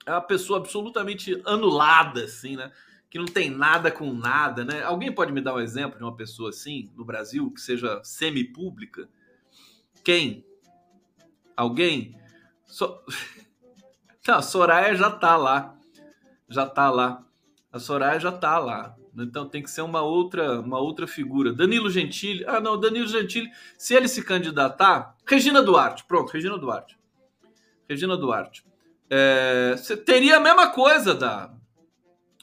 É uma pessoa absolutamente anulada, assim, né? Que não tem nada com nada, né? Alguém pode me dar um exemplo de uma pessoa assim no Brasil que seja semi-pública? Quem? Alguém? So... Não, Soraya já tá lá. Já tá lá. A Soraya já está lá. Então tem que ser uma outra, uma outra figura. Danilo Gentili. Ah, não, Danilo Gentili, se ele se candidatar. Regina Duarte, pronto, Regina Duarte. Regina Duarte. É, teria a mesma coisa da.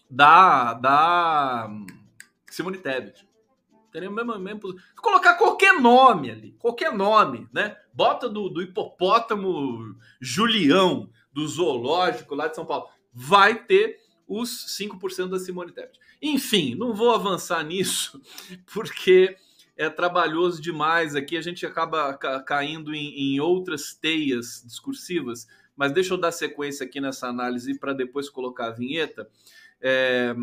Da. Da. Simone Tebet. Teria o mesmo, mesmo. Colocar qualquer nome ali. Qualquer nome, né? Bota do, do hipopótamo Julião, do zoológico lá de São Paulo. Vai ter os 5% da Simone Tebet. Enfim, não vou avançar nisso, porque é trabalhoso demais aqui, a gente acaba ca caindo em, em, outras teias discursivas, mas deixa eu dar sequência aqui nessa análise para depois colocar a vinheta. É,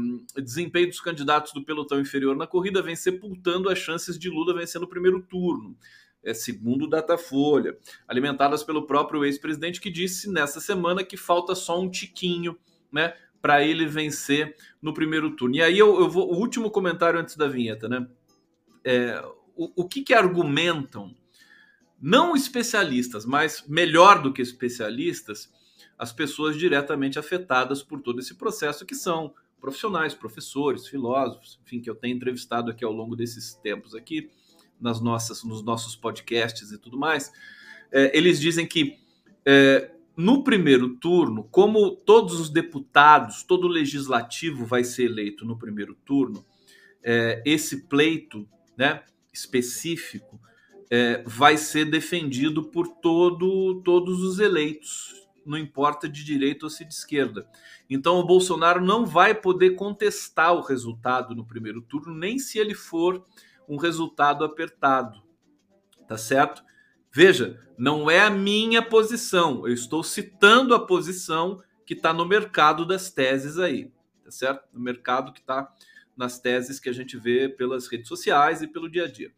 desempenho dos candidatos do pelotão inferior na corrida vem sepultando as chances de Lula vencer no primeiro turno. É, segundo Datafolha, alimentadas pelo próprio ex-presidente que disse nessa semana que falta só um tiquinho né, para ele vencer no primeiro turno. E aí eu, eu, vou. O último comentário antes da vinheta, né? É, o, o que, que argumentam, não especialistas, mas melhor do que especialistas, as pessoas diretamente afetadas por todo esse processo, que são profissionais, professores, filósofos, enfim, que eu tenho entrevistado aqui ao longo desses tempos aqui, nas nossas, nos nossos podcasts e tudo mais. É, eles dizem que é, no primeiro turno, como todos os deputados, todo o legislativo vai ser eleito no primeiro turno, é, esse pleito né, específico é, vai ser defendido por todo, todos os eleitos, não importa de direita ou se de esquerda. Então o Bolsonaro não vai poder contestar o resultado no primeiro turno, nem se ele for um resultado apertado. Tá certo? Veja, não é a minha posição, eu estou citando a posição que está no mercado das teses aí, tá certo? No mercado que está nas teses que a gente vê pelas redes sociais e pelo dia a dia.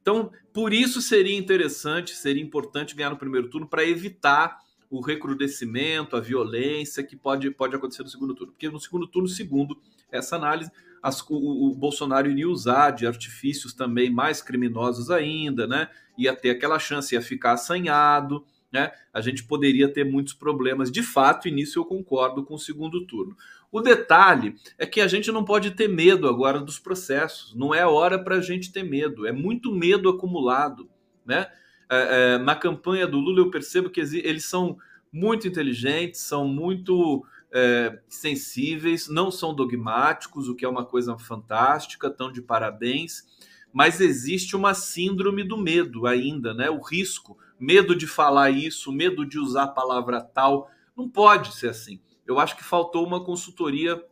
Então, por isso seria interessante, seria importante ganhar no primeiro turno para evitar o recrudescimento, a violência que pode, pode acontecer no segundo turno. Porque no segundo turno, segundo essa análise, as, o, o, Bolsonaro iria usar de artifícios também mais criminosos ainda, né? Ia ter aquela chance, ia ficar assanhado, né? A gente poderia ter muitos problemas. De fato, e nisso eu concordo com o segundo turno. O detalhe é que a gente não pode ter medo agora dos processos. Não é hora para a gente ter medo. É muito medo acumulado, né? É, é, na campanha do Lula eu percebo que eles são muito inteligentes, são muito é, sensíveis, não são dogmáticos, o que é uma coisa fantástica, estão de parabéns, mas existe uma síndrome do medo ainda, né? O risco, medo de falar isso, medo de usar a palavra tal, não pode ser assim. Eu acho que faltou uma consultoria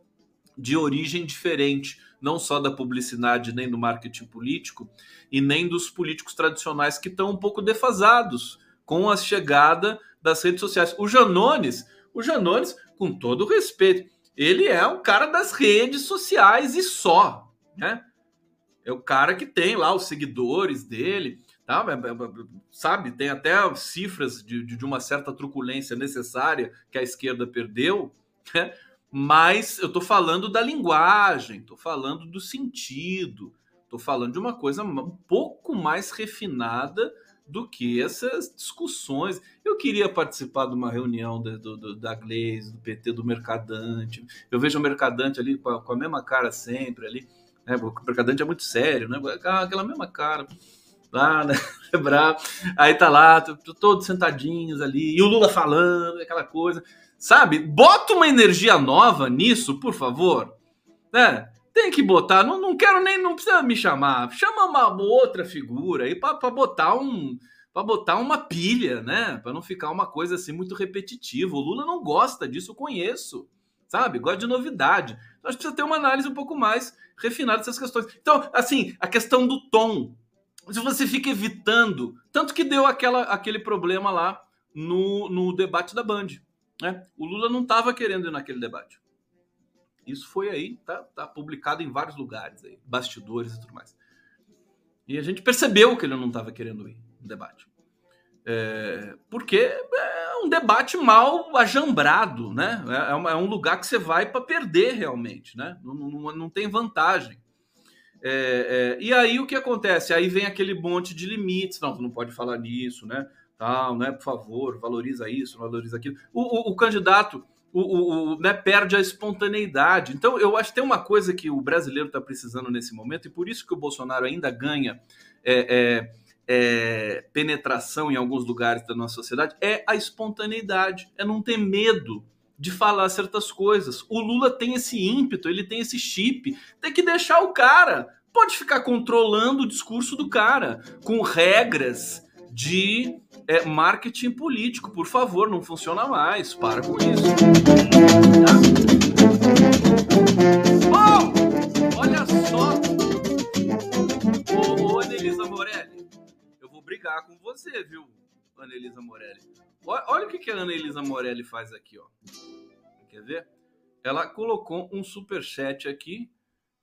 de origem diferente, não só da publicidade, nem do marketing político, e nem dos políticos tradicionais que estão um pouco defasados com a chegada das redes sociais. O Janones, o Janones, com todo respeito, ele é um cara das redes sociais e só, né? É o cara que tem lá os seguidores dele, tá? É, é, é, sabe? Tem até cifras de, de uma certa truculência necessária que a esquerda perdeu, né? Mas eu tô falando da linguagem, tô falando do sentido, tô falando de uma coisa um pouco mais refinada do que essas discussões. Eu queria participar de uma reunião do, do, da Glaze, do PT, do Mercadante. Eu vejo o Mercadante ali com a, com a mesma cara sempre ali. Né? O Mercadante é muito sério, né? Aquela mesma cara lá, né? Bravo. Aí tá lá, todos sentadinhos ali, e o Lula falando, aquela coisa. Sabe? Bota uma energia nova nisso, por favor. Né? Tem que botar, não, não quero nem, não precisa me chamar. Chama uma outra figura aí para botar um para botar uma pilha, né? Para não ficar uma coisa assim muito repetitiva. O Lula não gosta disso, eu conheço. Sabe? Gosta de novidade. Então, acho que precisa ter uma análise um pouco mais refinada dessas questões. Então, assim, a questão do tom. Se você fica evitando, tanto que deu aquela, aquele problema lá no, no debate da Band. Né? O Lula não estava querendo ir naquele debate. Isso foi aí, tá, tá publicado em vários lugares aí, bastidores e tudo mais. E a gente percebeu que ele não estava querendo ir no debate. É, porque é um debate mal ajambrado, né? É, é, é um lugar que você vai para perder realmente, né? Não, não, não tem vantagem. É, é, e aí o que acontece? Aí vem aquele monte de limites. Não, tu não pode falar nisso, né? Tal, né? Por favor, valoriza isso, valoriza aquilo. O, o, o candidato, o, o, né, perde a espontaneidade. Então, eu acho que tem uma coisa que o brasileiro está precisando nesse momento, e por isso que o Bolsonaro ainda ganha é, é, é, penetração em alguns lugares da nossa sociedade, é a espontaneidade, é não ter medo de falar certas coisas. O Lula tem esse ímpeto, ele tem esse chip, tem que deixar o cara. Pode ficar controlando o discurso do cara com regras de é, marketing político. Por favor, não funciona mais. Para com isso. Bom, olha só. Ô, Anelisa Morelli, eu vou brigar com você, viu, Anelisa Morelli. Olha o que, que a Anelisa Morelli faz aqui, ó. Quer ver? Ela colocou um super chat aqui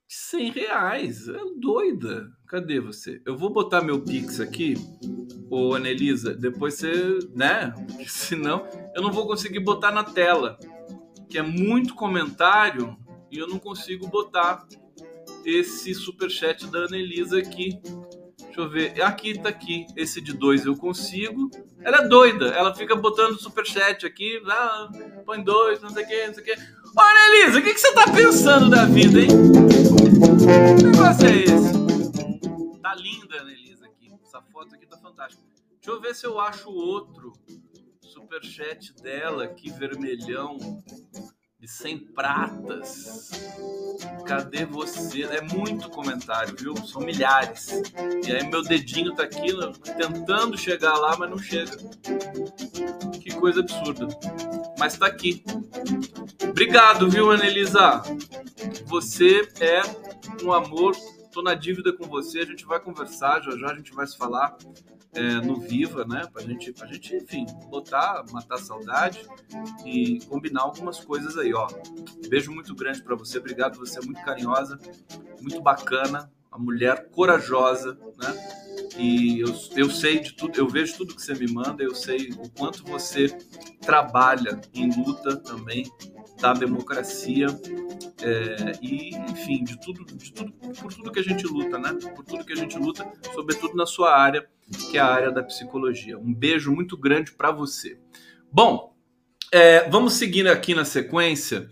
100 reais. É doida. Cadê você? Eu vou botar meu Pix aqui, ô Anelisa. Depois você, né? Porque senão eu não vou conseguir botar na tela. Que é muito comentário e eu não consigo botar esse super chat da Anelisa aqui. Deixa eu ver. Aqui tá aqui. Esse de dois eu consigo. Ela é doida. Ela fica botando superchat aqui. Ah, põe dois, não sei o que, não sei o que. Olha, Elisa, o que, que você tá pensando da vida, hein? Que negócio é esse? Tá linda, Elisa, aqui. Essa foto aqui tá fantástica. Deixa eu ver se eu acho outro superchat dela aqui, vermelhão de 100 pratas. Cadê você? É muito comentário, viu? São milhares. E aí meu dedinho tá aqui tentando chegar lá, mas não chega. Que coisa absurda. Mas tá aqui. Obrigado, viu, Anelisa? Você é um amor. Tô na dívida com você. A gente vai conversar, já já a gente vai se falar é, no Viva, né? Pra gente, pra gente, enfim, botar, matar saudade e combinar algumas coisas aí, ó. Beijo muito grande para você, obrigado, você é muito carinhosa, muito bacana, uma mulher corajosa, né? E eu, eu sei de tudo, eu vejo tudo que você me manda, eu sei o quanto você trabalha em luta também da democracia é, e, enfim, de tudo, de tudo, por tudo que a gente luta, né? Por tudo que a gente luta, sobretudo na sua área, que é a área da psicologia. Um beijo muito grande para você. Bom, é, vamos seguindo aqui na sequência.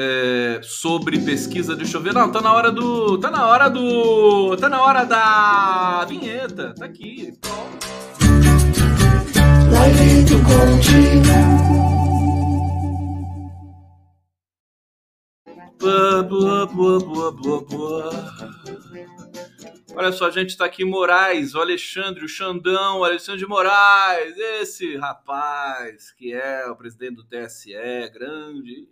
É, sobre pesquisa. Deixa eu ver. Não, tá na hora do. Tá na hora do. Tá na hora da vinheta. Tá aqui. Live do. Olha só, a gente está aqui Moraes, o Alexandre, o Xandão, o Alexandre de Moraes, esse rapaz que é o presidente do TSE, grande.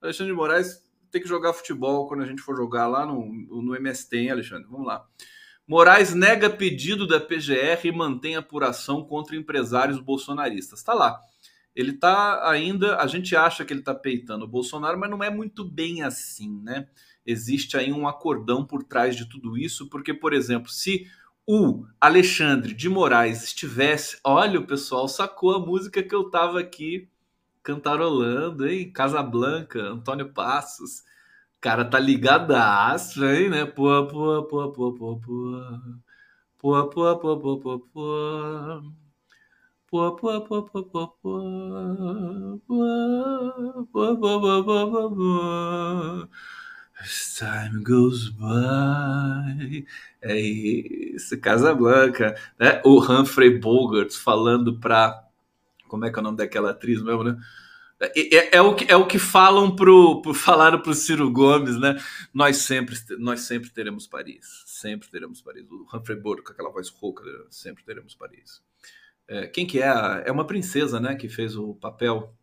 O Alexandre de Moraes tem que jogar futebol quando a gente for jogar lá no, no MST, hein, Alexandre? Vamos lá. Moraes nega pedido da PGR e mantém apuração contra empresários bolsonaristas. Tá lá ele está ainda, a gente acha que ele está peitando o Bolsonaro, mas não é muito bem assim, né? Existe aí um acordão por trás de tudo isso, porque, por exemplo, se o Alexandre de Moraes estivesse, olha, o pessoal sacou a música que eu estava aqui cantarolando, hein? Casablanca, Antônio Passos. Cara, tá ligadaço, hein, né? Pô, pô, pô, pô, pô, pô. Pô, pô, pô, pô, pô, pô. As time goes by. É isso, Casablanca. Né? O Humphrey Bogart falando para. Como é que é o nome daquela atriz mesmo, né? É, é, é, o, que, é o que falam pro, pro falaram pro Ciro Gomes, né? Nós sempre, nós sempre teremos Paris. Sempre teremos Paris. O Humphrey Bogart com aquela voz rouca, sempre teremos Paris. É, quem que é? A, é uma princesa, né? Que fez o papel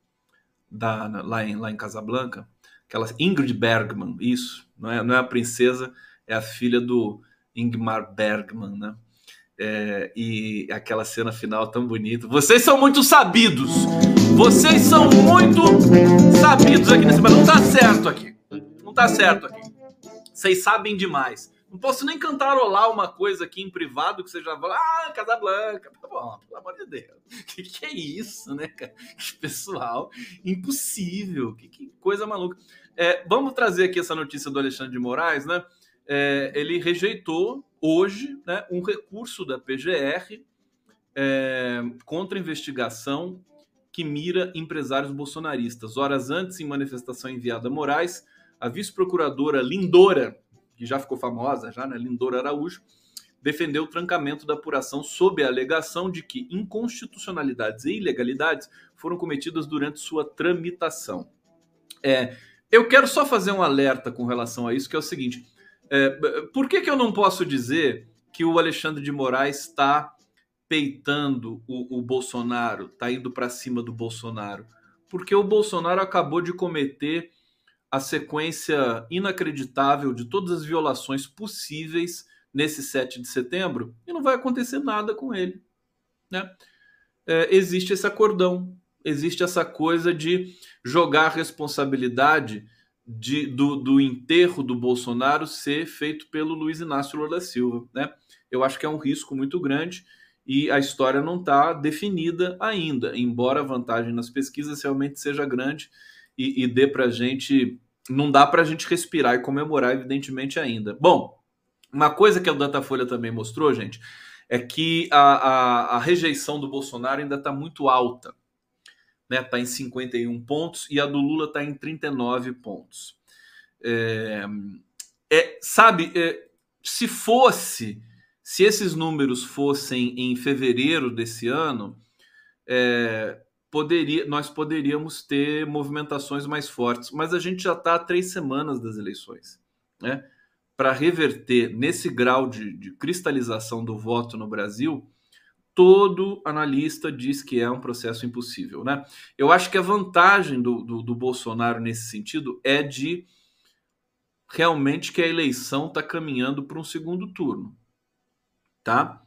da, lá, em, lá em Casablanca. Aquela Ingrid Bergman, isso. Não é, não é a princesa, é a filha do Ingmar Bergman, né? É, e aquela cena final tão bonita. Vocês são muito sabidos. Vocês são muito sabidos aqui nesse. Mas não tá certo aqui. Não tá certo aqui. Vocês sabem demais. Não posso nem cantarolar uma coisa aqui em privado que você já fala, ah, Casablanca. Tá bom, pelo amor de Deus. Que que é isso, né, cara? Que pessoal, impossível. Que, que coisa maluca. É, vamos trazer aqui essa notícia do Alexandre de Moraes, né? É, ele rejeitou hoje né, um recurso da PGR é, contra investigação que mira empresários bolsonaristas. Horas antes, em manifestação enviada a Moraes, a vice-procuradora Lindora, que já ficou famosa, já, né? Lindora Araújo, defendeu o trancamento da apuração sob a alegação de que inconstitucionalidades e ilegalidades foram cometidas durante sua tramitação. É, eu quero só fazer um alerta com relação a isso, que é o seguinte: é, por que, que eu não posso dizer que o Alexandre de Moraes está peitando o, o Bolsonaro, está indo para cima do Bolsonaro? Porque o Bolsonaro acabou de cometer a sequência inacreditável de todas as violações possíveis nesse 7 de setembro e não vai acontecer nada com ele. Né? É, existe esse acordão, existe essa coisa de jogar a responsabilidade de, do, do, enterro do Bolsonaro ser feito pelo Luiz Inácio Lula da Silva. Né? Eu acho que é um risco muito grande e a história não está definida ainda, embora a vantagem nas pesquisas realmente seja grande e, e dê para a gente. Não dá para a gente respirar e comemorar, evidentemente, ainda. Bom, uma coisa que o Datafolha também mostrou, gente, é que a, a, a rejeição do Bolsonaro ainda está muito alta. Está né? Tá em 51 pontos e a do Lula está em 39 pontos. É, é, sabe, é, se fosse, se esses números fossem em fevereiro desse ano, é, poderia, nós poderíamos ter movimentações mais fortes, mas a gente já está há três semanas das eleições. Né? para reverter nesse grau de, de, cristalização do voto no Brasil, todo analista diz que é um processo impossível. Né? Eu acho que a vantagem do, do, do Bolsonaro nesse sentido é de realmente que a eleição está caminhando para um segundo turno. Tá?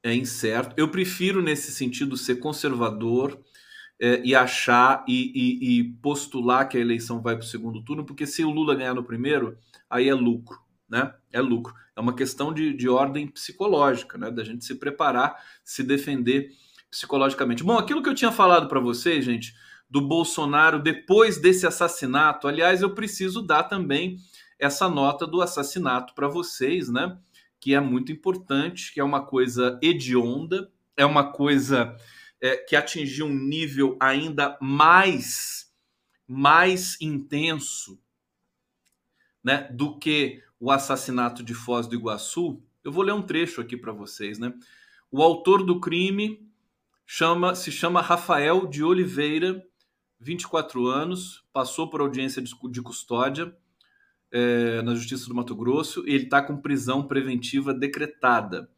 É incerto. Eu prefiro, nesse sentido, ser conservador é, e achar e, e, e postular que a eleição vai para o segundo turno, porque se o Lula ganhar no primeiro, aí é lucro né? É lucro. É uma questão de, de ordem psicológica, né? Da gente se preparar, se defender psicologicamente. Bom, aquilo que eu tinha falado para vocês, gente, do Bolsonaro depois desse assassinato, aliás, eu preciso dar também essa nota do assassinato para vocês, né? Que é muito importante, que é uma coisa hedionda, é uma coisa é, que atingiu um nível ainda mais mais intenso né, do que o assassinato de Foz do Iguaçu, eu vou ler um trecho aqui para vocês, né? O autor do crime chama, se chama Rafael de Oliveira, 24 anos, passou por audiência de, de custódia é, na Justiça do Mato Grosso e ele está com prisão preventiva decretada.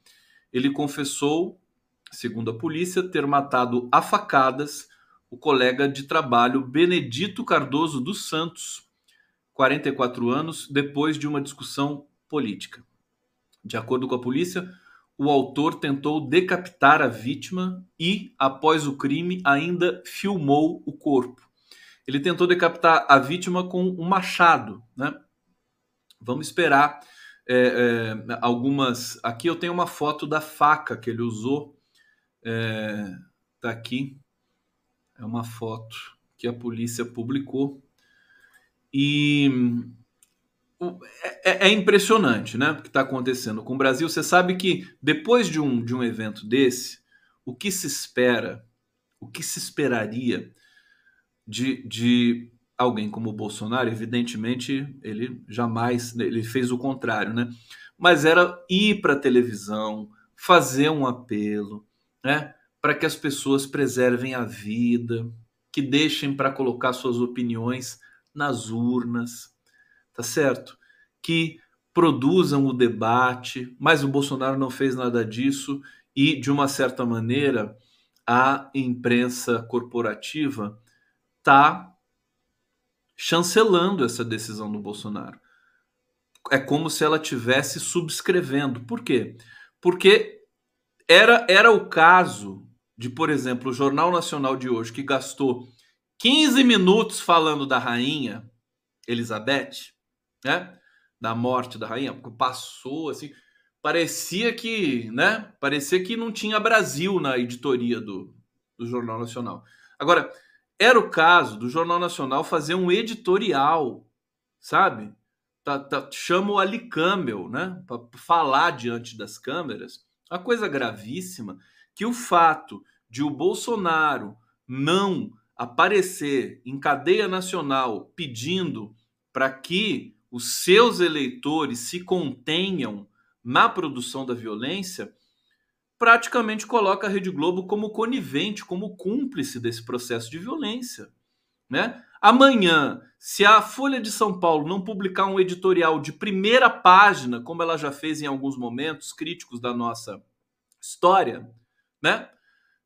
Ele confessou, segundo a polícia, ter matado a facadas o colega de trabalho Benedito Cardoso dos Santos, 44 anos, depois de uma discussão política. De acordo com a polícia, o autor tentou decapitar a vítima e, após o crime, ainda filmou o corpo. Ele tentou decapitar a vítima com um machado, né? Vamos esperar é, é, algumas. Aqui eu tenho uma foto da faca que ele usou. É, tá aqui. É uma foto que a polícia publicou. E é, é, impressionante né, o que está acontecendo com o Brasil. Você sabe que depois de um, de um evento desse, o que se espera, o que se esperaria de, de alguém como o Bolsonaro, evidentemente ele jamais ele fez o contrário, né? Mas era ir para a televisão, fazer um apelo, né? Para que as pessoas preservem a vida, que deixem para colocar suas opiniões nas urnas, tá certo? Que produzam o debate, mas o Bolsonaro não fez nada disso e, de uma certa maneira, a imprensa corporativa está chancelando essa decisão do Bolsonaro. É como se ela tivesse subscrevendo. Por quê? Porque era, era o caso de, por exemplo, o Jornal Nacional de hoje, que gastou 15 minutos falando da rainha Elizabeth, né? Da morte da rainha, porque passou assim, parecia que, né? Parecia que não tinha Brasil na editoria do, do Jornal Nacional. Agora, era o caso do Jornal Nacional fazer um editorial, sabe? Tá, tá, chama o Ali né? Para falar diante das câmeras. Uma coisa gravíssima que o fato de o Bolsonaro não aparecer em cadeia nacional pedindo para que os seus eleitores se contenham na produção da violência, praticamente coloca a Rede Globo como conivente, como cúmplice desse processo de violência. Né? Amanhã, se a Folha de São Paulo não publicar um editorial de primeira página, como ela já fez em alguns momentos críticos da nossa história, né?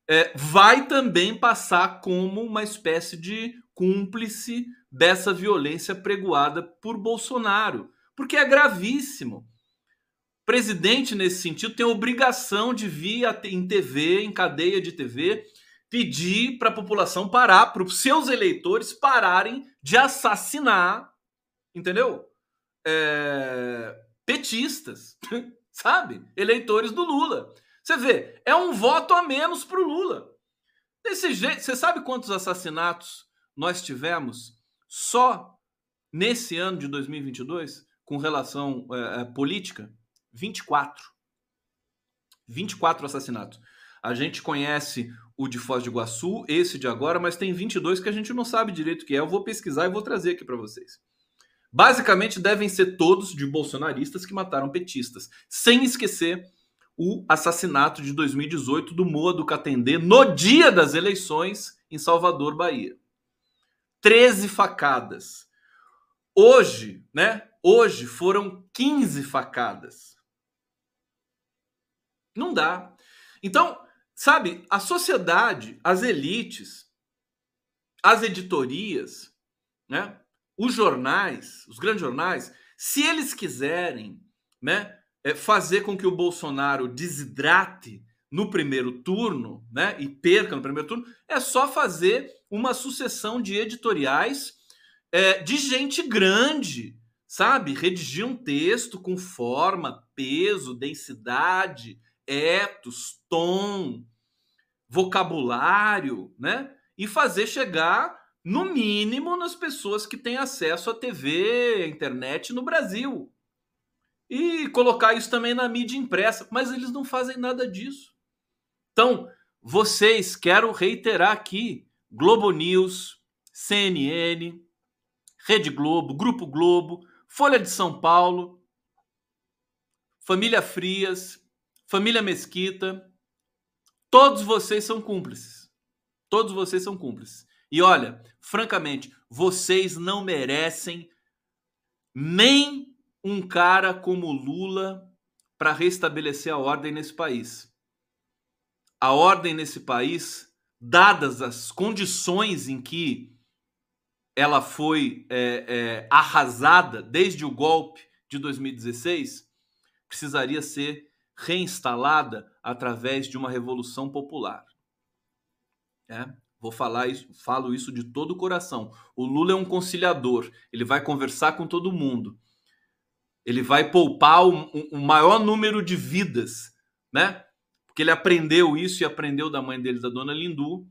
É, vai também passar como uma espécie de cúmplice dessa violência pregoada por Bolsonaro, porque é gravíssimo. Presidente, nesse sentido, tem obrigação de vir em TV, em cadeia de TV, pedir para a população parar, para os seus eleitores pararem de assassinar, entendeu? É, petistas, sabe? Eleitores do Lula. Você vê, é um voto a menos para o Lula. Desse jeito, você sabe quantos assassinatos nós tivemos só nesse ano de 2022 com relação é, política? 24. 24 assassinatos. A gente conhece o de Foz de Iguaçu, esse de agora, mas tem 22 que a gente não sabe direito o que é. Eu vou pesquisar e vou trazer aqui para vocês. Basicamente, devem ser todos de bolsonaristas que mataram petistas, sem esquecer o assassinato de 2018 do Moa do Catendê no dia das eleições em Salvador, Bahia. 13 facadas. Hoje, né? Hoje foram 15 facadas. Não dá. Então, Sabe, a sociedade, as elites, as editorias, né? Os jornais, os grandes jornais, se eles quiserem, né, é, fazer com que o Bolsonaro desidrate no primeiro turno, né, e perca no primeiro turno, é só fazer uma sucessão de editoriais é, de gente grande, sabe? Redigir um texto com forma, peso, densidade, etos, tom, vocabulário, né? E fazer chegar, no mínimo, nas pessoas que têm acesso à TV, à internet no Brasil. E colocar isso também na mídia impressa. Mas eles não fazem nada disso. Então, vocês, quero reiterar aqui: Globo News, CNN, Rede Globo, Grupo Globo, Folha de São Paulo, Família Frias, Família Mesquita, Todos vocês são cúmplices. Todos vocês são cúmplices. E olha, francamente, vocês não merecem nem um cara como Lula para restabelecer a ordem nesse país. A ordem nesse país, dadas as condições em que ela foi é, é, arrasada desde o golpe de 2016, precisaria ser reinstalada através de uma revolução popular. É, vou falar falo isso de todo o coração. O Lula é um conciliador, ele vai conversar com todo mundo. Ele vai poupar o, o maior número de vidas, né? Porque ele aprendeu isso e aprendeu da mãe dele, da dona Lindu,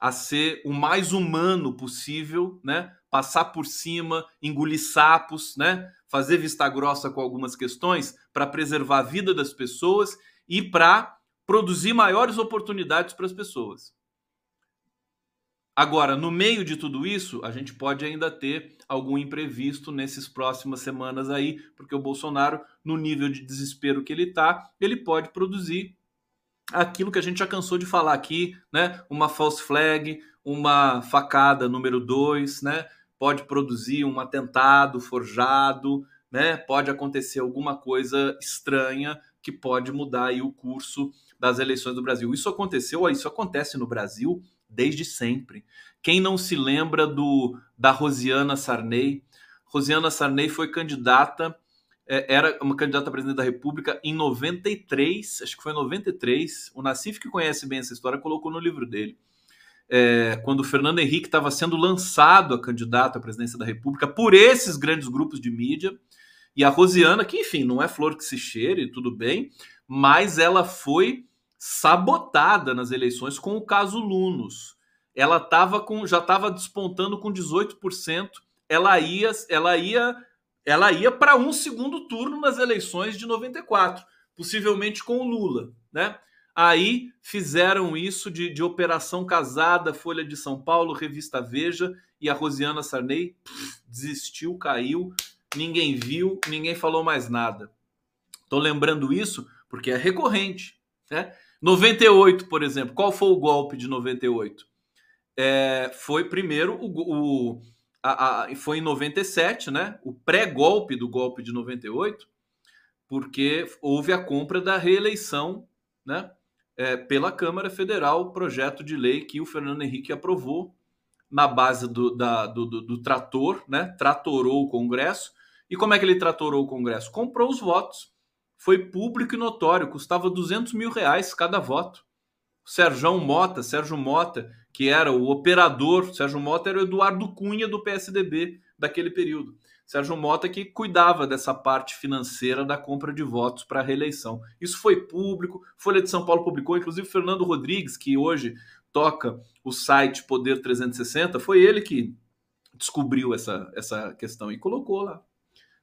a ser o mais humano possível, né? Passar por cima, engolir sapos, né? Fazer vista grossa com algumas questões para preservar a vida das pessoas e para produzir maiores oportunidades para as pessoas. Agora, no meio de tudo isso, a gente pode ainda ter algum imprevisto nesses próximas semanas aí, porque o Bolsonaro, no nível de desespero que ele está, ele pode produzir aquilo que a gente já cansou de falar aqui, né? Uma false flag, uma facada número dois, né? Pode produzir um atentado forjado, né? Pode acontecer alguma coisa estranha que pode mudar aí o curso das eleições do Brasil. Isso aconteceu, isso acontece no Brasil desde sempre. Quem não se lembra do da Rosiana Sarney? Rosiana Sarney foi candidata, é, era uma candidata a presidente da República em 93, acho que foi em 93. O Nassif, que conhece bem essa história, colocou no livro dele. É, quando o Fernando Henrique estava sendo lançado a candidato à presidência da República por esses grandes grupos de mídia, e a Rosiana, que enfim, não é flor que se cheire, tudo bem, mas ela foi sabotada nas eleições com o caso Lunos. Ela tava com, já estava despontando com 18%. Ela ia, ela ia, ela ia para um segundo turno nas eleições de 94, possivelmente com o Lula, né? Aí fizeram isso de, de Operação Casada, Folha de São Paulo, Revista Veja, e a Rosiana Sarney pff, desistiu, caiu, ninguém viu, ninguém falou mais nada. Estou lembrando isso porque é recorrente. Né? 98, por exemplo, qual foi o golpe de 98? É, foi primeiro o, o a, a, foi em 97, né? O pré-golpe do golpe de 98, porque houve a compra da reeleição, né? É, pela Câmara Federal, projeto de lei que o Fernando Henrique aprovou na base do, da, do, do, do trator, né? Tratorou o Congresso. E como é que ele tratorou o Congresso? Comprou os votos. Foi público e notório, custava 200 mil reais cada voto. Sérgio Mota, Sérgio Mota, que era o operador, Sérgio Mota era o Eduardo Cunha do PSDB daquele período. Sérgio Mota que cuidava dessa parte financeira da compra de votos para a reeleição. Isso foi público, Folha de São Paulo publicou, inclusive Fernando Rodrigues, que hoje toca o site Poder 360, foi ele que descobriu essa, essa questão e colocou lá.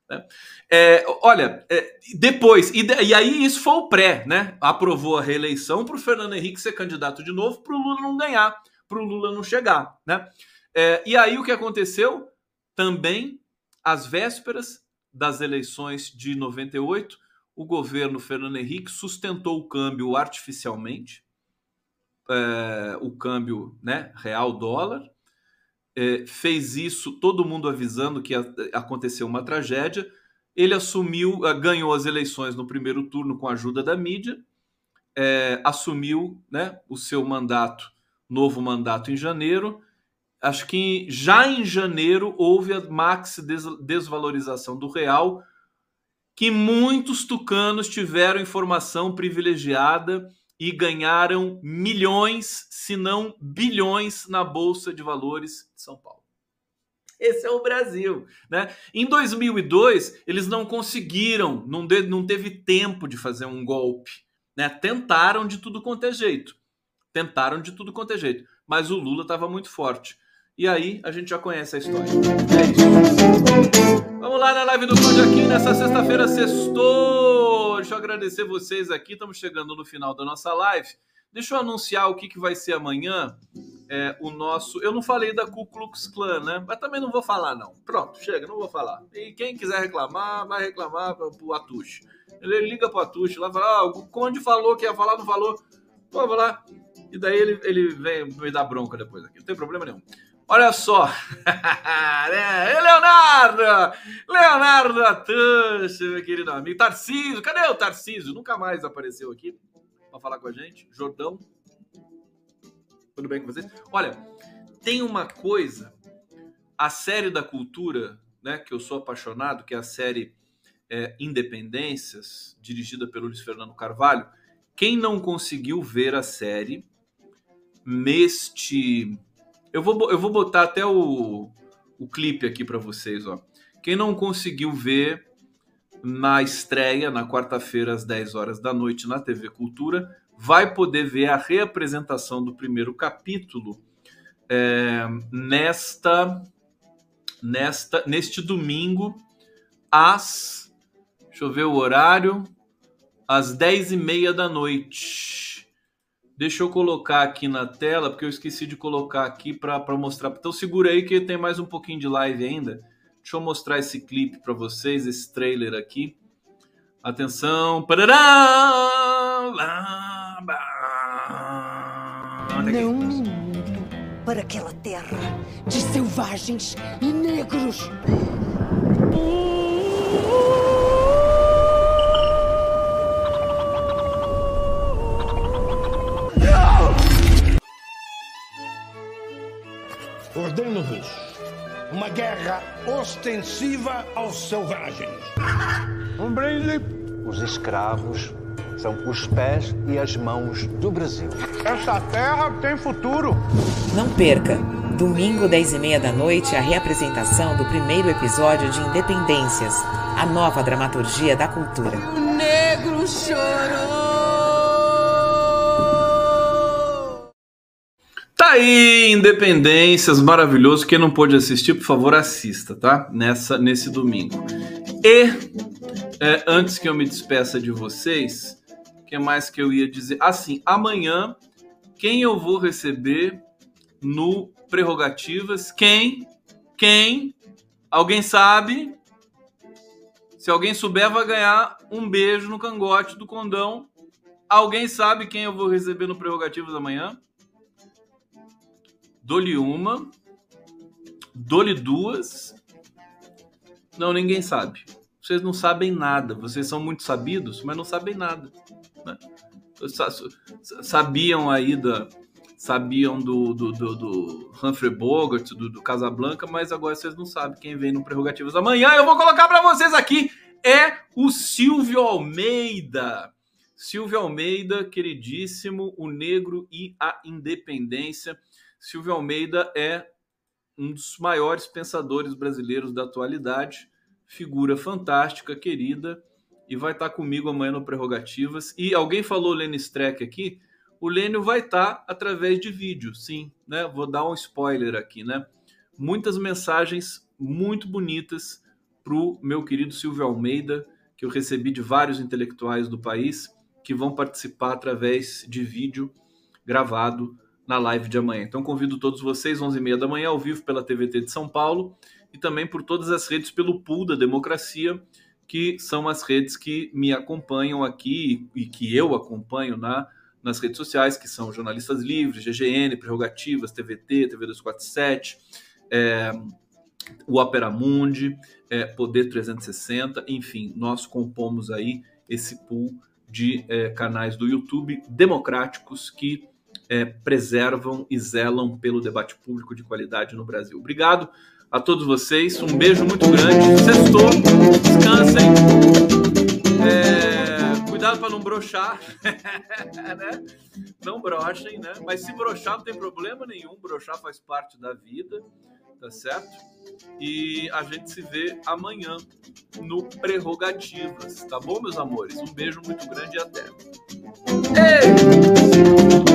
Né? É, olha, é, depois, e, e, aí isso foi o pré, né? Aprovou a reeleição para o Fernando Henrique ser candidato de novo, para o Lula não ganhar, para o Lula não chegar, né? É, e aí o que aconteceu? Também, às vésperas das eleições de 98, o governo Fernando Henrique sustentou o câmbio artificialmente, é, o câmbio né, real dólar, é, fez isso, todo mundo avisando que aconteceu uma tragédia. Ele assumiu, ah, ganhou as eleições no primeiro turno com a ajuda da mídia, é, assumiu né, o seu mandato, novo mandato em janeiro. Acho que já em janeiro houve a max desvalorização do real, que muitos tucanos tiveram informação privilegiada e ganharam milhões, se não bilhões, na Bolsa de Valores de São Paulo. Esse é o Brasil. Né? Em 2002, eles não conseguiram, não, de, não teve tempo de fazer um golpe. Né? Tentaram de tudo quanto é jeito. Tentaram de tudo quanto é jeito. Mas o Lula estava muito forte. E aí a gente já conhece a história. É isso. Vamos lá na live do Conde aqui nessa sexta-feira, sextou. Deixa eu agradecer vocês aqui. Estamos chegando no final da nossa live. Deixa eu anunciar o que, que vai ser amanhã. É, o nosso. Eu não falei da Ku Klux Klan, né? Mas também não vou falar, não. Pronto, chega, não vou falar. E quem quiser reclamar, vai reclamar pro Atush. Ele liga pro Atush lá e fala: ah, o Conde falou que ia falar, não falou. Pô, vou lá. E daí ele, ele vem me dar bronca depois aqui. Não tem problema nenhum. Olha só, é, Leonardo, Leonardo Atush, meu querido amigo, Tarcísio, cadê o Tarcísio? Nunca mais apareceu aqui para falar com a gente. Jordão, tudo bem com vocês? Olha, tem uma coisa, a série da cultura, né, que eu sou apaixonado, que é a série é, Independências, dirigida pelo Luiz Fernando Carvalho. Quem não conseguiu ver a série neste eu vou, eu vou botar até o, o clipe aqui para vocês, ó. Quem não conseguiu ver na estreia, na quarta-feira, às 10 horas da noite, na TV Cultura, vai poder ver a reapresentação do primeiro capítulo é, nesta, nesta, neste domingo, às. Deixa eu ver o horário. Às 10 e meia da noite. Deixa eu colocar aqui na tela, porque eu esqueci de colocar aqui para mostrar. Então segura aí que tem mais um pouquinho de live ainda. Deixa eu mostrar esse clipe para vocês, esse trailer aqui. Atenção! Não mundo para aquela terra de selvagens e negros. Guerra ostensiva aos selvagens. Um brinde. Os escravos são os pés e as mãos do Brasil. Essa terra tem futuro. Não perca, domingo, 10 e meia da noite, a reapresentação do primeiro episódio de Independências, a nova dramaturgia da cultura. O negro chorou. Aí, Independências, maravilhoso. Quem não pôde assistir, por favor, assista, tá? Nessa, nesse domingo. E, é, antes que eu me despeça de vocês, que mais que eu ia dizer? Assim, amanhã, quem eu vou receber no Prerrogativas? Quem? Quem? Alguém sabe? Se alguém souber, vai ganhar um beijo no cangote do condão. Alguém sabe quem eu vou receber no Prerrogativas amanhã? Dou-lhe uma. Dou-lhe duas. Não, ninguém sabe. Vocês não sabem nada. Vocês são muito sabidos, mas não sabem nada. Né? Sabiam aí da, sabiam do, do, do, do Humphrey Bogart, do, do Casablanca, mas agora vocês não sabem quem vem no Prerrogativas amanhã. Eu vou colocar para vocês aqui é o Silvio Almeida. Silvio Almeida, queridíssimo, o negro e a independência. Silvio Almeida é um dos maiores pensadores brasileiros da atualidade, figura fantástica, querida, e vai estar comigo amanhã no Prerrogativas. E alguém falou Lenny Streck aqui, o Lênio vai estar através de vídeo, sim, né? Vou dar um spoiler aqui, né? Muitas mensagens muito bonitas para o meu querido Silvio Almeida, que eu recebi de vários intelectuais do país que vão participar através de vídeo gravado na live de amanhã. Então convido todos vocês, 11h30 da manhã, ao vivo pela TVT de São Paulo e também por todas as redes pelo Pool da Democracia, que são as redes que me acompanham aqui e que eu acompanho na nas redes sociais, que são Jornalistas Livres, GGN, Prerrogativas, TVT, TV 247, é, o Opera Mundi, é, Poder 360, enfim, nós compomos aí esse pool de é, canais do YouTube democráticos que é, preservam e zelam pelo debate público de qualidade no Brasil. Obrigado a todos vocês, um beijo muito grande, sextou, descansem. É, cuidado para não brochar, né? Não brochem, né? Mas se brochar não tem problema nenhum, brochar faz parte da vida, tá certo? E a gente se vê amanhã no Prerrogativas, tá bom, meus amores? Um beijo muito grande e até. Ei!